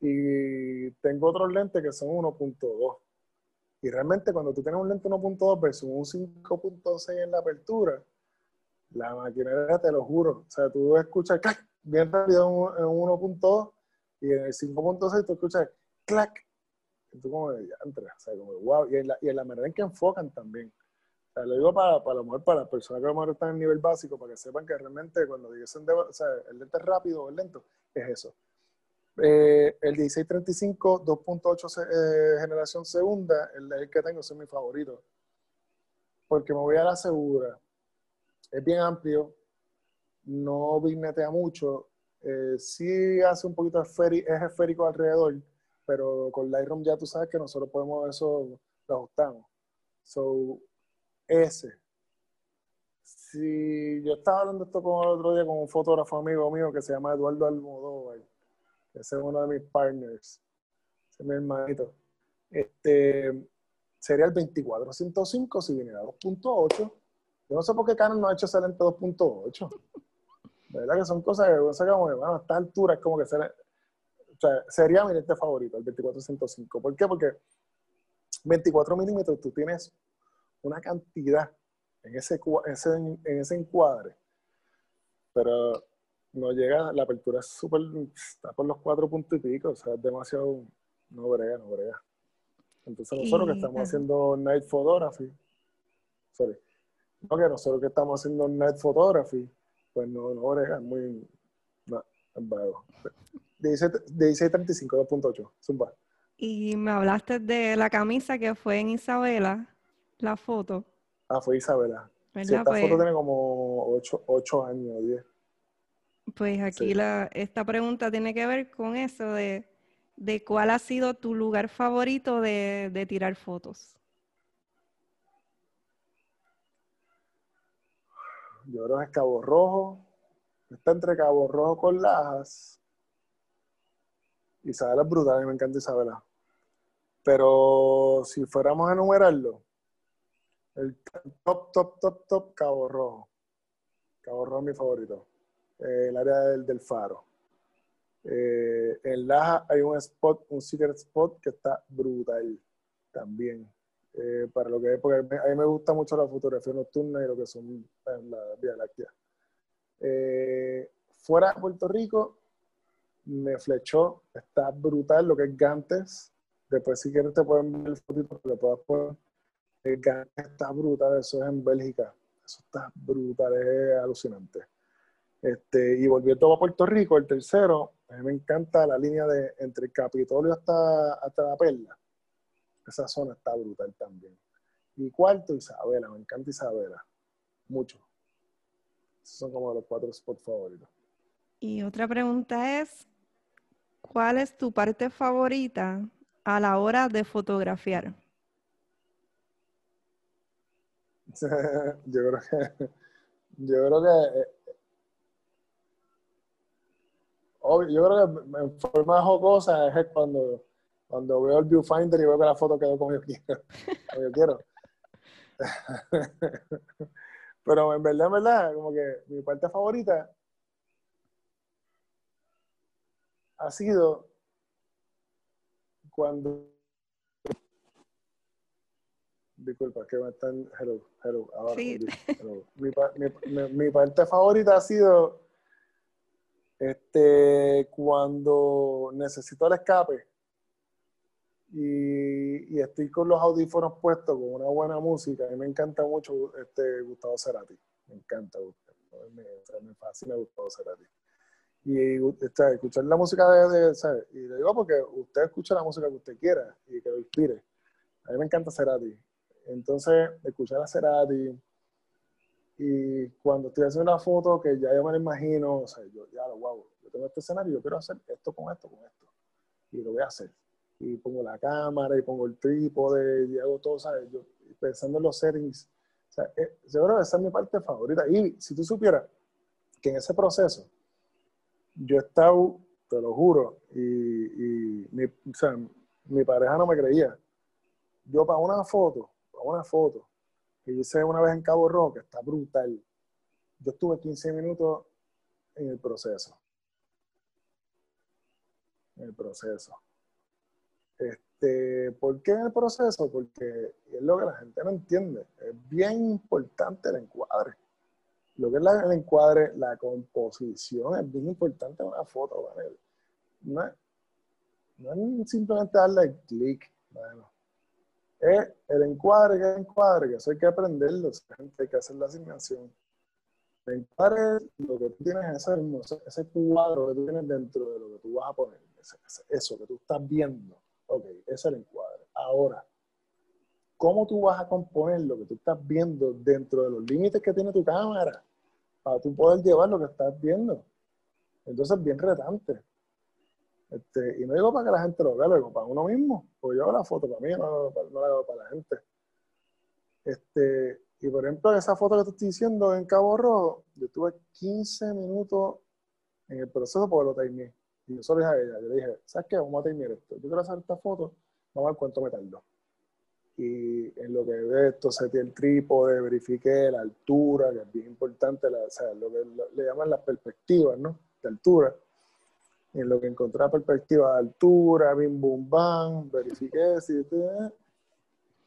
S2: y tengo otros lentes que son 1.2. Y realmente cuando tú tienes un lente 1.2 versus un 5.6 en la apertura, la maquinaria, te lo juro. O sea, tú escuchas clac, bien rápido en 1.2 y en el 5.6 tú escuchas clac. Y tú como de o sea, como wow. Y en, la, manera en que enfocan también. O sea, lo digo para, para, lo mejor para las personas que a lo mejor están en nivel básico, para que sepan que realmente cuando dicen, o sea, el lente rápido o el lento, es eso. Eh, el 1635 2.8 eh, generación segunda, el, el que tengo, es mi favorito. Porque me voy a la segura es bien amplio, no vignetea mucho, eh, sí hace un poquito esférico, es esférico alrededor, pero con Lightroom ya tú sabes que nosotros podemos eso, lo ajustamos. So, ese. Si yo estaba hablando esto con el otro día con un fotógrafo amigo mío que se llama Eduardo Almodóvar, ese es uno de mis partners, ese es mi hermanito. Este, sería el 2405 si viniera 2.8 yo no sé por qué Canon no ha hecho excelente 2.8. De verdad que son cosas que, cosas como bueno, a esta altura es como que ser, o sea, sería mi lente favorito, el 2405. ¿Por qué? Porque 24 milímetros tú tienes una cantidad en ese, en ese encuadre, pero no llega, la apertura es súper, está por los cuatro puntos y pico, o sea, es demasiado, no brega, no brega. Entonces nosotros que estamos haciendo night photography, sorry, Ok, nosotros que estamos haciendo net photography, pues no, no es muy, no, es vago. 1635, 2.8, zumba.
S1: Y me hablaste de la camisa que fue en Isabela, la foto.
S2: Ah, fue Isabela. Sí, esta pues foto tiene como 8, años, 10.
S1: Pues aquí la, esta pregunta tiene que ver con eso de de cuál ha sido tu lugar favorito de, de tirar fotos.
S2: Yo creo que es Cabo Rojo. Está entre Cabo Rojo con Lajas. Isabela es brutal, me encanta Isabela. Pero si fuéramos a enumerarlo, el top, top, top, top, Cabo Rojo. Cabo Rojo es mi favorito. Eh, el área del, del faro. Eh, en Laja hay un spot, un secret spot que está brutal también. Eh, para lo que es, porque a mí me gusta mucho la fotografía nocturna y lo que son la Vía Láctea. Eh, fuera de Puerto Rico, me flechó, está brutal lo que es Gantes. Después, si quieres, te pueden ver el fotito que puedas poner. El Gantes está brutal, eso es en Bélgica. Eso está brutal, es alucinante. Este, y volviendo a Puerto Rico, el tercero, a mí me encanta la línea de entre el Capitolio hasta, hasta la Perla esa zona está brutal también. Y cuarto, Isabela. Me encanta Isabela. Mucho. Esos son como los cuatro spots favoritos.
S1: Y otra pregunta es, ¿cuál es tu parte favorita a la hora de fotografiar?
S2: yo creo que yo creo que eh, yo creo que en forma jocosa es cuando cuando veo el viewfinder y veo que la foto quedó como yo quiero. Como yo quiero. Pero en verdad, en verdad, como que mi parte favorita ha sido cuando disculpa, que me están hello, hello, ahora sí. Mi, mi, mi, parte favorita ha sido este cuando necesito el escape y, estoy con los audífonos puestos con una buena música. A mí me encanta mucho este Gustavo Cerati. Me encanta, me, me fascina Gustavo Cerati. Y escuchar la música de. Y le digo porque usted escucha la música que usted quiera y que lo inspire. A mí me encanta Cerati. Entonces, escuchar a Cerati y cuando estoy haciendo una foto que ya yo me la imagino, o sea, yo ya lo wow, yo tengo este escenario, yo quiero hacer esto con esto, con esto. Y lo voy a hacer y pongo la cámara y pongo el trípode y hago todo, ¿sabes? Yo, pensando en los settings. O sea, eh, seguro esa es mi parte favorita. Y si tú supieras que en ese proceso yo he estado, te lo juro, y, y mi, o sea, mi pareja no me creía. Yo para una foto, para una foto, que hice una vez en Cabo Rojo, que está brutal, yo estuve 15 minutos en el proceso. En el proceso. Este, ¿Por qué en el proceso? Porque es lo que la gente no entiende. Es bien importante el encuadre. Lo que es el encuadre, la composición, es bien importante en una foto. No, es, no simplemente darle clic. Bueno, es el encuadre, que es el encuadre, que eso hay que aprenderlo. Hay que hacer la asignación. El encuadre es lo que tú tienes, ese, ese cuadro que tú tienes dentro de lo que tú vas a poner. eso que tú estás viendo Ok, ese es el encuadre. Ahora, ¿cómo tú vas a componer lo que tú estás viendo dentro de los límites que tiene tu cámara para tú poder llevar lo que estás viendo? Entonces, bien retante. Este, y no digo para que la gente lo vea, lo digo para uno mismo. Porque yo hago la foto para mí, no, la hago para la gente. Este, y por ejemplo, esa foto que te estoy diciendo en Cabo Rojo, yo tuve 15 minutos en el proceso porque lo terminé. Y yo solo dije a ella, yo le dije, ¿sabes qué? Vamos a terminar esto. Yo quiero hacer esta foto, vamos a ver cuánto me tardó. Y en lo que ve esto, setí el trípode, verifiqué la altura, que es bien importante, la, o sea, lo que le llaman las perspectivas, ¿no? De altura. Y en lo que encontré la perspectiva de altura, bim, bum, bam, verifiqué, si,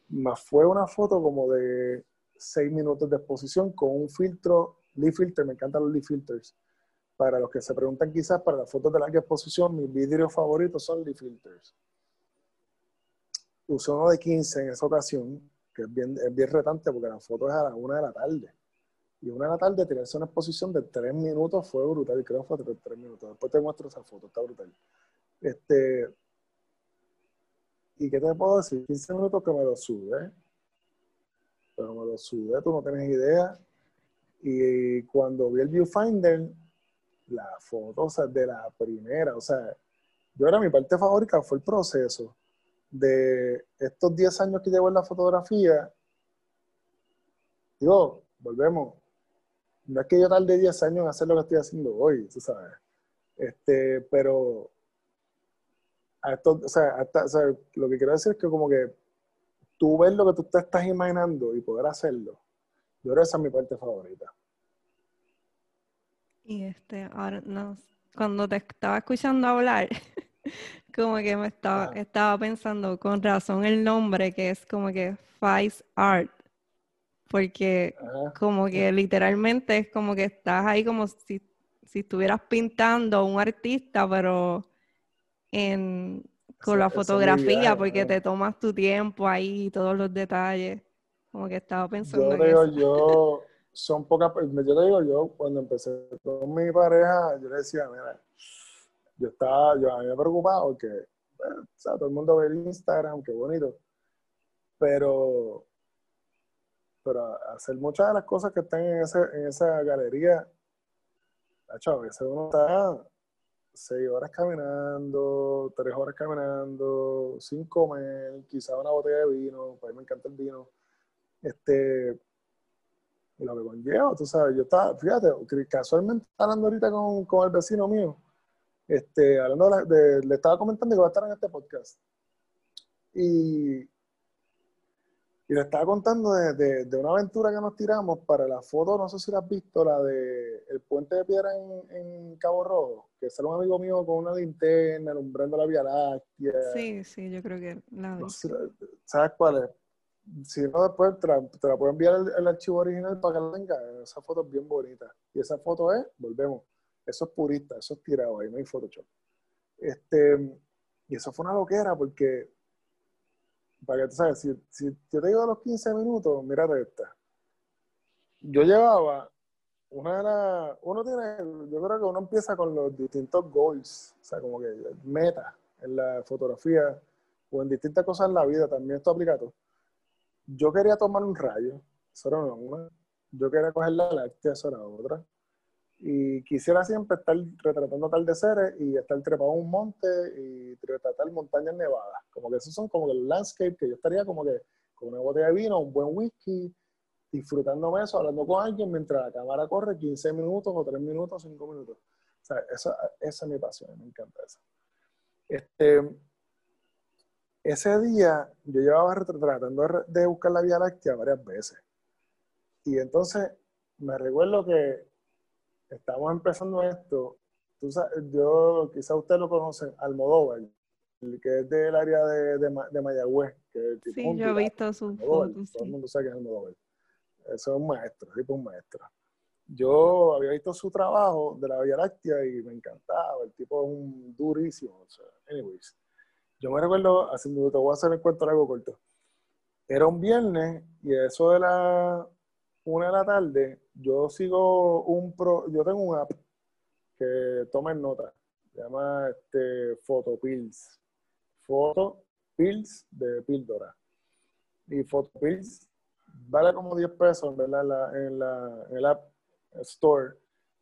S2: más fue una foto como de seis minutos de exposición con un filtro, leaf filter, me encantan los leaf filters para los que se preguntan quizás para las fotos de larga exposición, mis vidrios favoritos son Lee Filters. Usé uno de 15 en esa ocasión, que es bien, es bien retante porque la foto es a la una de la tarde. Y una de la tarde tenerse una exposición de 3 minutos fue brutal, creo que fue 3, minutos. Después te muestro esa foto, está brutal. Este, ¿Y qué te puedo decir? 15 minutos que me lo sube. Pero me lo sube, tú no tienes idea. Y cuando vi el viewfinder, la foto, o sea, de la primera, o sea, yo era mi parte favorita, fue el proceso de estos 10 años que llevo en la fotografía. Digo, volvemos. No es que yo tarde 10 años en hacer lo que estoy haciendo hoy, tú sabes. Este, pero o sea, lo que quiero decir es que como que tú ves lo que tú te estás imaginando y poder hacerlo. Yo creo que esa es mi parte favorita.
S1: Y este, ahora no, cuando te estaba escuchando hablar, como que me estaba, estaba pensando con razón el nombre que es como que Fice Art. Porque como que literalmente es como que estás ahí como si, si estuvieras pintando un artista, pero en, con la fotografía, porque te tomas tu tiempo ahí, todos los detalles. Como que estaba pensando
S2: yo
S1: digo,
S2: Yo, son pocas, yo te digo, yo cuando empecé con mi pareja, yo le decía, mira, yo estaba, yo a mí me preocupaba porque, o sea, todo el mundo ve el Instagram, qué bonito, pero, pero hacer muchas de las cosas que están en, ese, en esa galería, a veces uno está seis horas caminando, tres horas caminando, sin comer, quizá una botella de vino, para mí me encanta el vino. Este, y lo que conlleva, tú sabes, yo estaba, fíjate, casualmente hablando ahorita con, con el vecino mío, este, hablando de, le estaba comentando que va a estar en este podcast. Y, y le estaba contando de, de, una aventura que nos tiramos para la foto, no sé si la has visto, la de el puente de piedra en, en Cabo Rojo, que sale un amigo mío con una linterna alumbrando la Vía Láctea.
S1: Sí, sí, yo creo que la vi.
S2: ¿Sabes cuál es? Si no, después te la, puedo enviar el, archivo original para que la tengas. Esa foto es bien bonita. Y esa foto es, volvemos, eso es purista, eso es tirado ahí, no hay Photoshop. Este, y eso fue una loquera porque para que tú sabes, si, si yo te digo a los 15 minutos, mírate esta. Yo llevaba una las, uno tiene, yo creo que uno empieza con los distintos goals, o sea, como que meta en la fotografía o en distintas cosas en la vida, también esto aplica a todo. Yo quería tomar un rayo, eso era una. Yo quería coger la láctea, eso era otra. Y quisiera siempre estar retratando atardeceres y estar trepado en un monte y retratar montañas nevadas. Como que esos son como el landscape que yo estaría como que con una botella de vino, un buen whisky, disfrutándome eso, hablando con alguien mientras la cámara corre 15 minutos o 3 minutos, 5 minutos. O sea, esa, esa es mi pasión, me encanta eso. Este, ese día yo llevaba tratando de buscar la Vía Láctea varias veces. Y entonces me recuerdo que estamos empezando esto, tú sabes, yo, quizá usted lo conoce, Almodóvar, que es del área de, de, Mayagüez. Que
S1: sí, yo he visto sus fotos.
S2: Todo el mundo sabe que es Almodóvar. Eso es un maestro, tipo un maestro. Yo había visto su trabajo de la Vía Láctea y me encantaba. El tipo es un durísimo. anyways, yo me recuerdo, haciendo, te voy a hacer el cuento algo corto. Era un viernes y eso de la una de la tarde, yo sigo un pro, yo tengo un app que toma nota, se llama este Photopills. Photopills de píldora. Y Photopills vale como 10 pesos en, la, en, la, en el app store,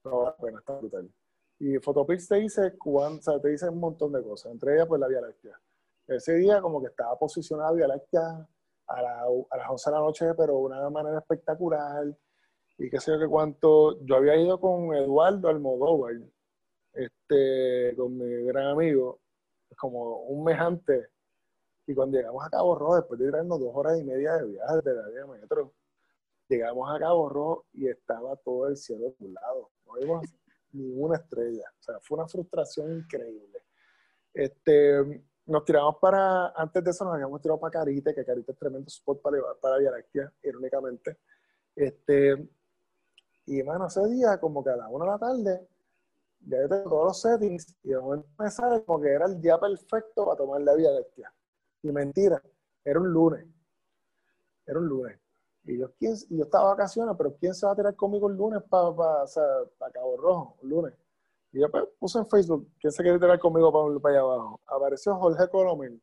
S2: no vale está brutal. Y Photopills te dice, cuán, te dice un montón de cosas, entre ellas pues la Vía Láctea. Ese día como que estaba posicionada Vía Láctea a, a las 11 de la noche, pero de una manera espectacular. Y qué sé yo qué cuánto. Yo había ido con Eduardo Almodóvar, este, con mi gran amigo, como un mes antes. Y cuando llegamos a Cabo Rojo, después de tirarnos dos horas y media de viaje de la vía metro, llegamos a Cabo Rojo y estaba todo el cielo lado No vimos ninguna estrella. O sea, fue una frustración increíble. Este, nos tiramos para, antes de eso nos habíamos tirado para Carite, que Carite es tremendo spot para, para Vía Láctea, irónicamente. Este, y bueno, ese día, como que a la una de la tarde, ya yo tengo todos los settings y de momento me sale como que era el día perfecto para tomar la Vía Láctea. Y mentira, era un lunes. Era un lunes. Y yo, ¿quién, yo estaba de vacaciones, pero ¿quién se va a tirar conmigo el lunes para o sea, Cabo Rojo? El lunes. Y yo pues, puse en Facebook, ¿quién se quiere tirar conmigo para, allá abajo? Apareció Jorge Colomel.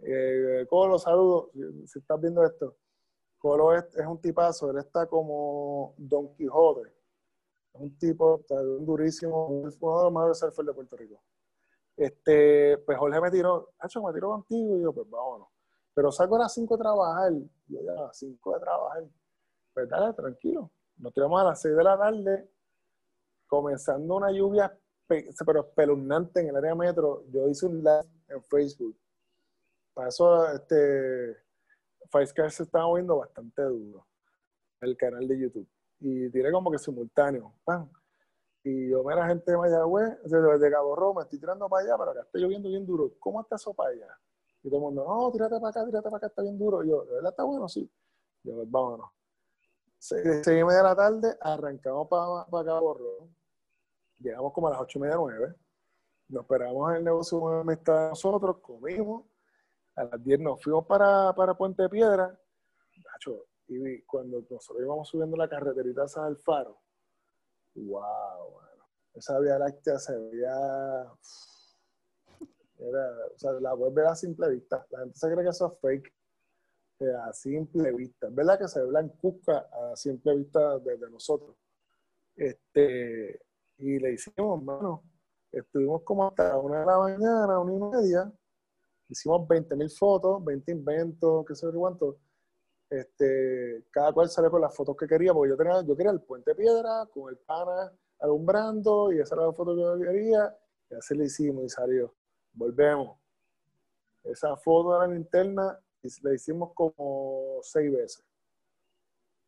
S2: Eh, Colo, saludos, si, estás viendo esto. Colo es, un tipazo, él está como Don Quijote. Es un tipo, un durísimo, uno de los mejores surfers de Puerto Rico. Este, pues Jorge me tiró, Hacho, me tiró contigo, y yo, pues vámonos. Pero salgo a las 5 de trabajar, yo ya a las 5 de trabajar, pues dale, tranquilo. Nos tiramos a las 6 de la tarde, comenzando una lluvia, pero espeluznante en el área metro. Yo hice un live en Facebook. Para eso, este, Car se estaba moviendo bastante duro, el canal de YouTube. Y tiré como que simultáneo, ¡pam! Y yo, mira, gente de Mayagüez, desde Cabo Rojo, me estoy tirando para allá, pero acá está lloviendo bien duro. ¿Cómo está eso para allá? Y todo el mundo, no, tírate para acá, tírate para acá, está bien duro. Y yo, ¿de verdad está bueno? Sí. yo, pues, vámonos. Seis, y media de la tarde, arrancamos para, para Cabo Rojo. Llegamos como a las ocho y media, nueve. Nos esperamos en el negocio donde está nosotros, comimos. A las diez nos fuimos para, para Puente Piedra. y cuando nosotros íbamos subiendo la carreterita hacia el faro, wow, bueno, esa Vía Láctea se veía. Era, o sea, la web era a simple vista. La gente se cree que eso es fake. A simple vista. Verdad que se ve blancuzca a simple vista desde nosotros. Este, y le hicimos, mano. Estuvimos como hasta una de la mañana, una y media. Hicimos 20.000 fotos, 20 inventos, qué sé yo cuánto este, cada cual sale con las fotos que quería, porque yo tenía, yo quería el puente de piedra con el pana alumbrando y esa era la foto que yo quería, y así le hicimos y salió. Volvemos. Esa foto de la linterna la hicimos como seis veces.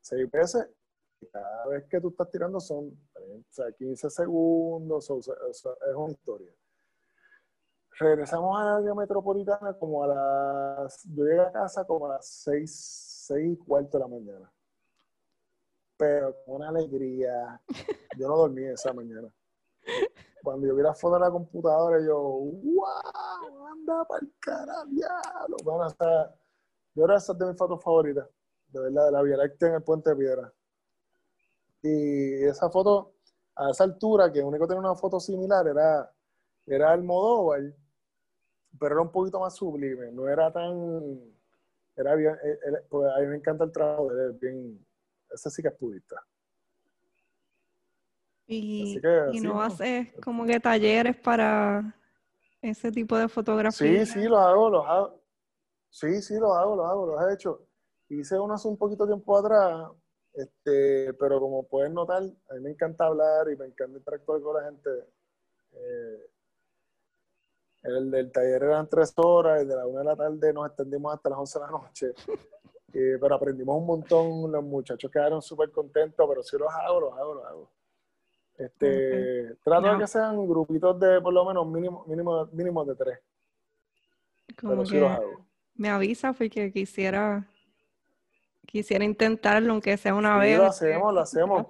S2: Seis veces, cada vez que tú estás tirando son 15 segundos, es una historia. Regresamos a la área metropolitana como a las. Yo llegué a casa como a las seis seis y cuarto de la mañana. Pero con una alegría. Yo no dormí esa mañana. Cuando yo vi la foto de la computadora, yo, ¡wow! ¡Anda para el carajo! Bueno, hasta, yo era esa de mis fotos favoritas. De verdad, de la Vía Láctea en el Puente de Piedra. Y esa foto, a esa altura, que el único que tenía una foto similar era, era el Modóvar, pero era un poquito más sublime. No era tan era bien, eh, pues a mí me encanta el trabajo de él, bien, ese sí que es pudista.
S1: Y, y no haces como que talleres para ese tipo de fotografía.
S2: Sí, sí, los hago, los hago. Sí, sí, los hago, los hago, los he hecho. Hice uno hace un poquito tiempo atrás, este, pero como puedes notar, a mí me encanta hablar y me encanta interactuar con la gente. Eh, el del taller eran tres horas, y de la una de la tarde nos extendimos hasta las once de la noche. pero aprendimos un montón, los muchachos quedaron súper contentos, pero si los hago, los hago, los hago. Este, Trato de que sean grupitos de por lo menos mínimo, mínimo, mínimo de tres.
S1: Como que los hago. Me avisa porque quisiera quisiera intentarlo, aunque sea una vez.
S2: Lo hacemos, lo hacemos.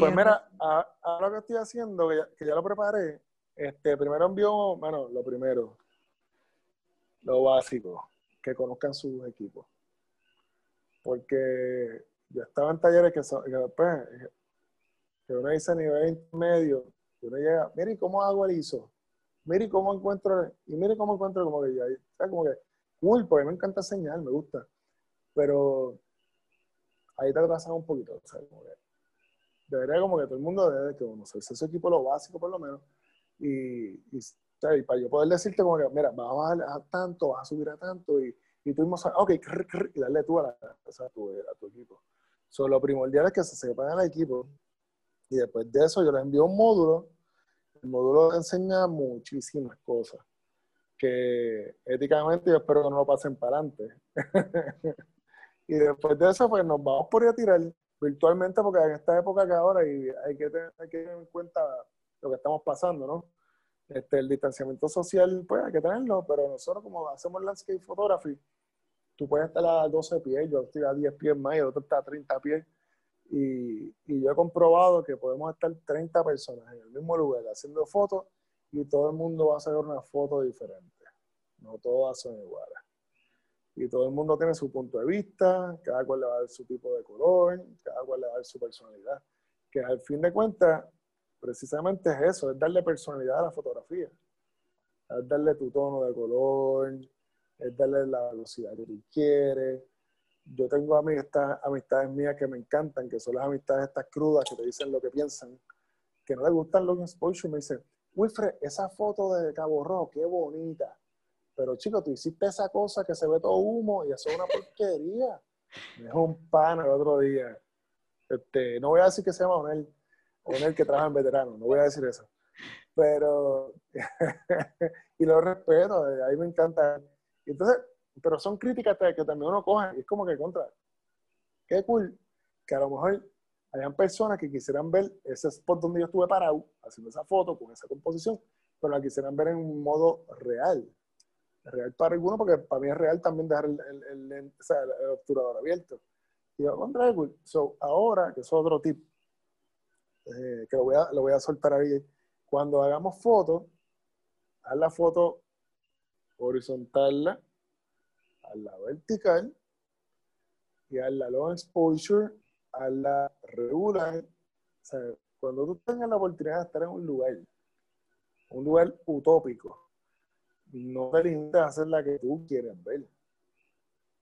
S2: pues mira, ahora lo que estoy haciendo, que ya lo preparé, este, primero envió, bueno, lo primero, lo básico, que conozcan sus equipos. Porque yo estaba en talleres que, que después, que uno dice a nivel intermedio, que uno llega, mire cómo hago el ISO, mire cómo encuentro, y mire cómo encuentro como que ya, como que, cool, porque me encanta enseñar, me gusta. Pero ahí te atrasan un poquito, o sea, como que, debería como que todo el mundo debe conocerse su equipo lo básico por lo menos y, y, para yo poder decirte como que, mira, vas a bajar a tanto, vas a subir a tanto y, y tú mismo sabes, ok, y darle tú a, la, a, tu, a tu equipo. So, lo primordial es que se sepan el equipo y después de eso yo les envío un módulo. El módulo enseña muchísimas cosas que éticamente yo espero que no lo pasen para adelante. y después de eso, pues nos vamos por ir a tirar virtualmente porque en esta época que ahora y hay que hay que tener en cuenta lo que estamos pasando, ¿no? Este, el distanciamiento social, pues hay que tenerlo, pero nosotros como hacemos landscape photography, tú puedes estar a 12 pies, yo estoy a 10 pies más y el otro está a 30 pies. Y, y, yo he comprobado que podemos estar 30 personas en el mismo lugar haciendo fotos y todo el mundo va a hacer una foto diferente. No todas son iguales. Y todo el mundo tiene su punto de vista, cada cual le va a dar su tipo de color, cada cual le va a dar su personalidad. Que al fin de cuentas, precisamente es eso, es darle personalidad a la fotografía. Es darle tu tono de color, es darle la velocidad que tú quieres. Yo tengo amistades, amistades mías que me encantan, que son las amistades estas crudas que te dicen lo que piensan, que no les gustan los exposure. Me dicen, Wilfred, esa foto de Cabo Rojo, qué bonita. Pero chico, tú hiciste esa cosa que se ve todo humo y eso es una porquería. Me dejó un pan el otro día. Este, no voy a decir que se llama Onel, Onel que trabaja en veterano, no voy a decir eso. Pero, y lo respeto, ahí me encanta. Entonces, pero son críticas que también uno coge y es como que contra. Qué cool que a lo mejor hayan personas que quisieran ver ese spot donde yo estuve parado, haciendo esa foto con esa composición, pero la quisieran ver en un modo real. Real para algunos, porque para mí es real también dejar el, el, obturador abierto. Y yo, contra. So, ahora, que es otro tip, eh, que lo voy, a, lo voy a soltar ahí, cuando hagamos fotos, haz la foto horizontal a la vertical y a la long exposure a la sea, cuando tú tengas la oportunidad de estar en un lugar, un lugar utópico, no te limites a hacer la que tú quieres ver.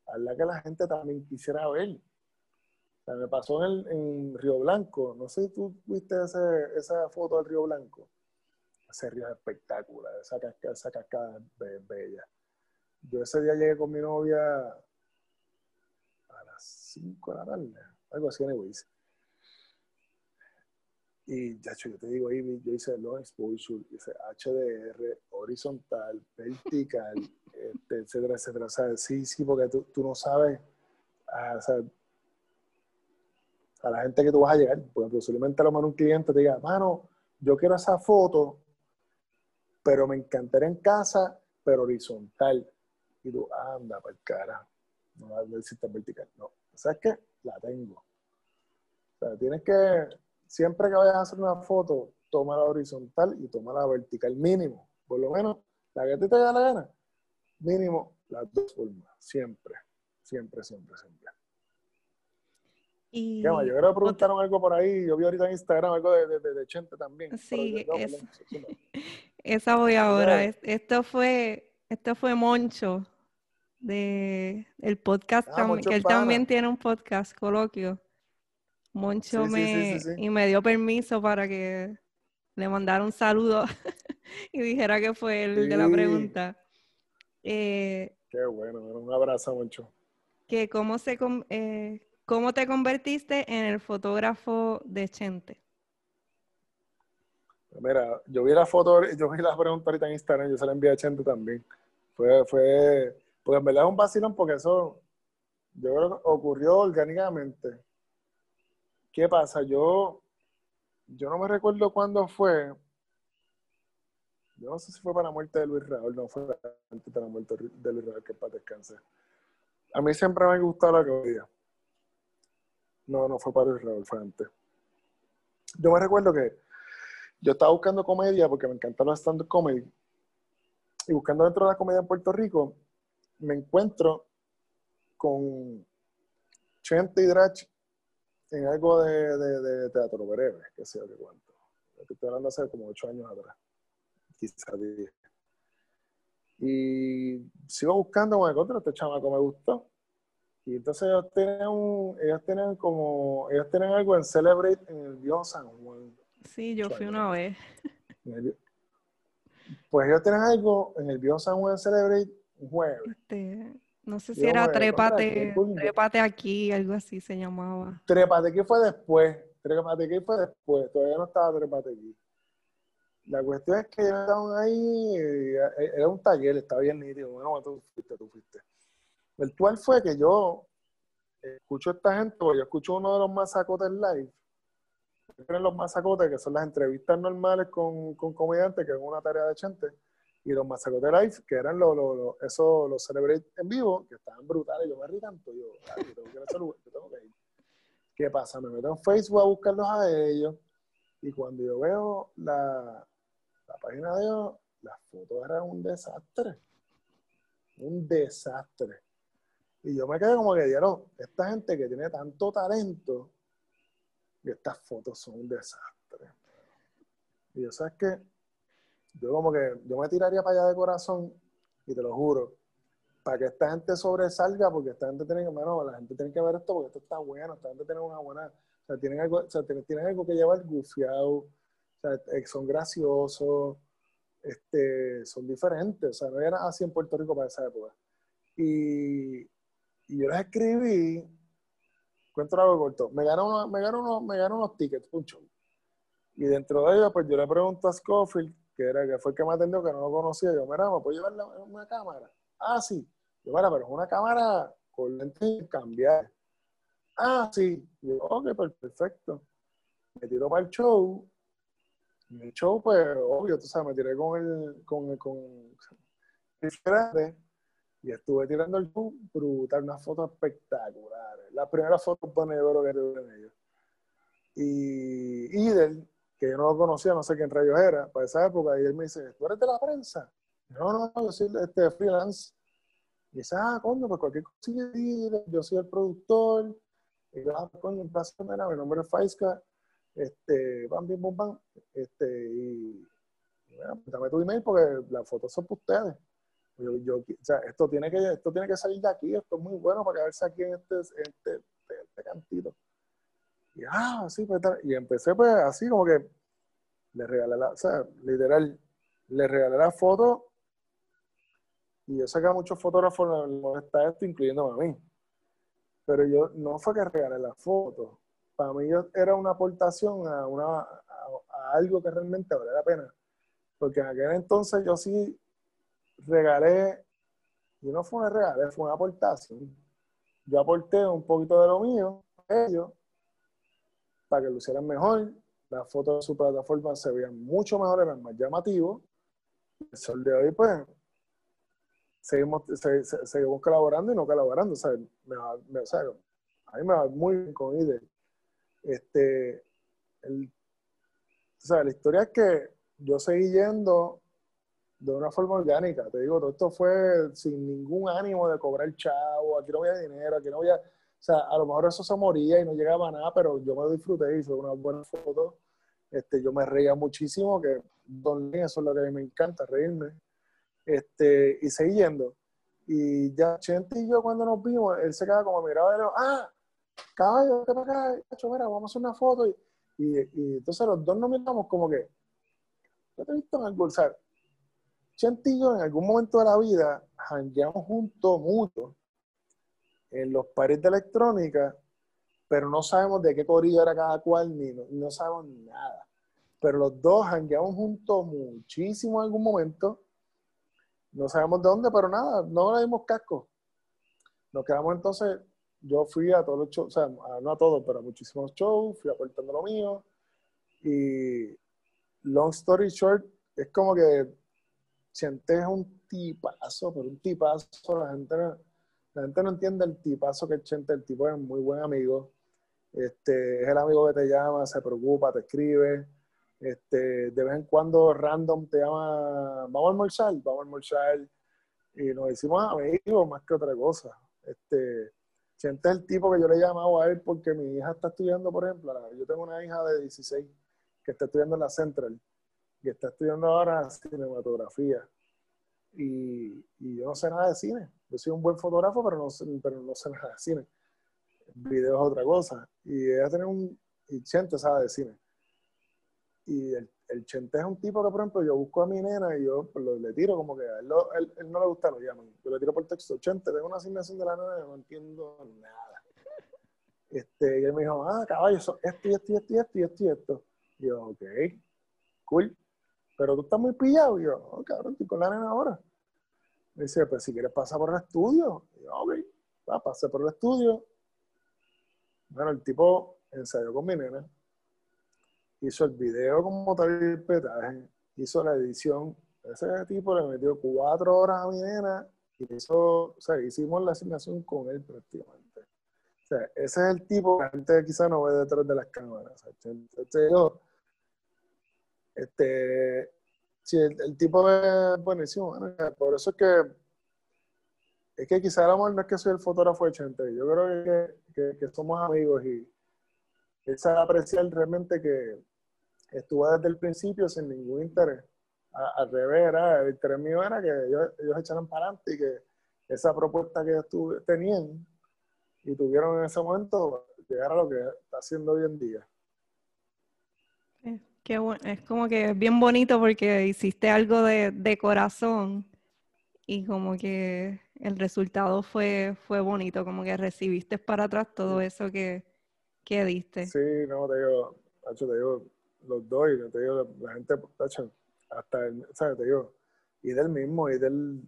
S2: Haz la que la gente también quisiera ver. O me pasó en, en Río Blanco. No sé si tú viste ese, esa foto del Río Blanco. Ese río espectacular, esa cascada, esa cascada bella. Yo ese día llegué con mi novia a las 5 de la tarde, algo así, anyways. Y ya yo te digo, ahí yo hice long exposure, hice HDR, horizontal, vertical, este, etcétera, etcétera. O sea, sí, sí, porque tú, tú no sabes, ah, a la gente que tú vas a llegar. Porque posiblemente a lo mejor un cliente te diga, mano, yo quiero esa foto, pero me encantaría en casa, pero horizontal y tú, anda, para el cara, no va a ver vertical. No, ¿sabes qué? La tengo. O sea, tienes que, siempre que vayas a hacer una foto, toma la horizontal y toma la vertical mínimo. Por lo menos, la que a ti te da la gana, mínimo las dos formas. Siempre, siempre, siempre, siempre. Y yo creo que preguntaron algo por ahí. Yo vi ahorita en Instagram algo de, de, de Chente también.
S1: Sí, esa voy ahora. Esto fue, esto fue Moncho de el podcast, ah, que él también tiene un podcast, Coloquio. Moncho me, y me dio permiso para que le mandara un saludo y dijera que fue el de la pregunta.
S2: Eh, Qué bueno, un abrazo, Moncho.
S1: Que cómo, se, eh, ¿Cómo te convertiste en el fotógrafo de Chente?
S2: Mira, yo vi la foto, yo vi la pregunta ahorita en Instagram, yo se la envié a Chente también. Fue, fue, porque en verdad es un vacilón porque eso, yo creo que ocurrió orgánicamente. ¿Qué pasa? Yo, yo no me recuerdo cuándo fue. Yo no sé si fue para la muerte de Luis Raúl, no fue antes de la muerte de Luis Raúl, que para descanse. A mí siempre me ha la comedia. No, no fue para Luis Raúl, fue antes. Yo me recuerdo que yo estaba buscando comedia porque me encantaba el stand-up comedy. Y buscando dentro de la comedia en Puerto Rico, me encuentro con Chente y Drach en algo de, de, teatro breve, que yo qué cuento. Estoy hablando hace como ocho años atrás, quizás diez. Y sigo buscando, me encontré este chamaco, me gustó. Y entonces ellos tienen, un, ellos tienen como, ellos tienen algo en Celebrate en el viejo San Juan.
S1: Sí, yo fui una vez.
S2: pues ellos tienen algo en el viejo San Juan Celebrate un jueves.
S1: Este, no sé si era trépate, trépate aquí, algo así se llamaba.
S2: Trépate aquí fue después. Trépate aquí fue después. Todavía no estaba trépate aquí. La cuestión es que estaban ahí, eh, era un taller, estaba bien nítido. Bueno, tú fuiste, tú fuiste. El cual fue que yo escucho a esta gente, yo escucho uno de los masacotes live. Los masacotes, que son las entrevistas normales con, con comediantes, que es una tarea de gente y los Mazacote Live, que eran los, los, esos, los Celebrate en vivo, que estaban brutales. Yo me rí tanto, yo, yo tengo que ir a yo tengo que ir. ¿Qué pasa? Me meto en Facebook a buscarlos a ellos, y cuando yo veo la, la página de ellos, las fotos eran un desastre. Un desastre. Y yo me quedé como que dijeron, esta gente que tiene tanto talento, y estas fotos son un desastre. Y yo, ¿sabes qué? Yo como que, yo me tiraría para allá de corazón, y te lo juro, para que esta gente sobresalga, porque esta gente tiene que, bueno, la gente tiene que ver esto porque esto está bueno, esta gente tiene una buena, o sea, tienen algo, o sea, tienen, algo que llevar gufiado, o sea, eh, son graciosos, este, son diferentes, o sea, no era así en Puerto Rico para esa época. Y, y yo les escribí, cuento algo corto, me ganó me ganó me ganó unos tickets, un show. Y dentro de ellos, pues yo le pregunto a Scofield, que, era, que fue el que me atendió, que no lo conocía, yo, mira, ¿me puedo llevar una cámara? Ah, sí. Yo, mira, pero es una cámara con lentes cambiar. Ah, sí. yo, ok, pues perfecto. Me tiro para el show. En el show, pues, obvio, tú sabes, me tiré con el, con el, con el y estuve tirando el show brutal, unas fotos espectaculares. Las primeras fotos oro que tuve en ellos. Y Idel, que yo no lo conocía, no sé quién rayos era, para esa época, y él me dice, ¿tú eres de la prensa? No, no, yo soy este, freelance. Y dice, ah, coño, pues cualquier cosa, yo soy el productor. Y yo, ah, coño, un placer, mira, mi nombre es Faiska. Este, bam, bim, bum, bam. Este, y, bueno, pues, dame tu email porque las fotos son para ustedes. Yo, o sea, esto tiene, que, esto tiene que salir de aquí, esto es muy bueno para quedarse aquí en este, este, este, este cantito. Y, ah, sí, pues, y empecé pues así como que le regalé la, o sea, literal, le regalé la foto y yo saqué a muchos fotógrafos, no está esto, incluyéndome a mí. Pero yo, no fue que regalé la foto. Para mí era una aportación a, una, a, algo que realmente vale la pena. Porque en aquel entonces yo sí regalé, y no fue una regalé, fue una aportación. Yo aporté un poquito de lo mío a ellos para que lo hicieran mejor. Las fotos de su plataforma se veían mucho mejor, eran más llamativos. El sol de hoy, pues, seguimos, seguimos colaborando y no colaborando. O sea, me a mí me va muy bien con IDE. Este, el, o sea, la historia es que yo seguí yendo de una forma orgánica. Te digo, todo esto fue sin ningún ánimo de cobrar chavo, aquí no había dinero, aquí no había... Sea, a lo mejor eso se moría y no llegaba a nada, pero yo me disfruté, hice una buena foto. Este, yo me reía muchísimo, que eso es lo que a mí me encanta, reírme. Este, y seguí yendo. Y ya Chente y yo cuando nos vimos, él se quedaba como mirado y le ah, caballo, vete para acá, mira, vamos a hacer una foto. Y, y, entonces los dos nos miramos como que, yo te he visto en el bolsar. Chente y yo en algún momento de la vida jangueamos juntos mucho en los pares de electrónica, pero no sabemos de qué corrido era cada cual, ni no, no sabemos nada. Pero los dos jangueamos juntos muchísimo en algún momento no sabemos de dónde, pero nada, no le dimos casco. Nos quedamos entonces, yo fui a todos los shows, o sea, no a todos, pero a muchísimos shows, fui aportando lo mío. Y long story short, es como que Chente es un tipazo, pero un tipazo, la gente no, la gente no entiende el tipazo que es Chente, el tipo es muy buen amigo. Este, es el amigo que te llama, se preocupa, te escribe. Este, de vez en cuando random te llama, vamos a almorzar, vamos a almorzar. Y nos decimos amigos más que otra cosa. Este, siente el tipo que yo le he llamado a él porque mi hija está estudiando, por ejemplo, yo tengo una hija de 16 que está estudiando en la Central y está estudiando ahora cinematografía. Y, yo no sé nada de cine. Yo soy un buen fotógrafo, pero no, pero no sé nada de cine. Video es otra cosa. Y ella tiene un... Y Chente sabe de cine. Y el, Chente es un tipo que, por ejemplo, yo busco a mi nena y yo pues, le tiro como que a él, no le gusta, lo llaman. Yo le tiro por texto, Chente, tengo una asignación de la nena y no entiendo nada. Este, y él me dijo, ah, caballo, esto y esto y esto y esto y esto esto. Y yo, ok, cool. Pero tú estás muy pillado. Yo, oh, cabrón, estoy con la nena ahora. Me dice, pues si quieres pasar por el estudio. Yo, ok, va, pasé por el estudio. Bueno, el tipo ensayó con mi nena hizo el video como tal el petaje, hizo la edición. Ese tipo le metió cuatro horas a mi nena y hizo, o sea, hicimos la asignación con él prácticamente. O sea, ese es el tipo que la gente quizá no ve detrás de las cámaras. Este, sí, el, tipo es buenísimo. Por eso es que es que quizá amor no es que soy el fotógrafo de Chente. Yo creo que, que somos amigos y, es apreciar realmente que estuvo desde el principio sin ningún interés. al revés, el interés mío era que ellos, echaran para adelante y que esa propuesta que ellos tenían y tuvieron en ese momento llegara a lo que está haciendo hoy en día.
S1: Qué bueno. Es como que es bien bonito porque hiciste algo de, de corazón y como que el resultado fue, fue bonito, como que recibiste para atrás todo eso que, que diste.
S2: Sí, no, te digo, Tacho, te digo, los doy, te digo, la, gente, Tacho, hasta, el, ¿sabes? Te digo, y del mismo, y del,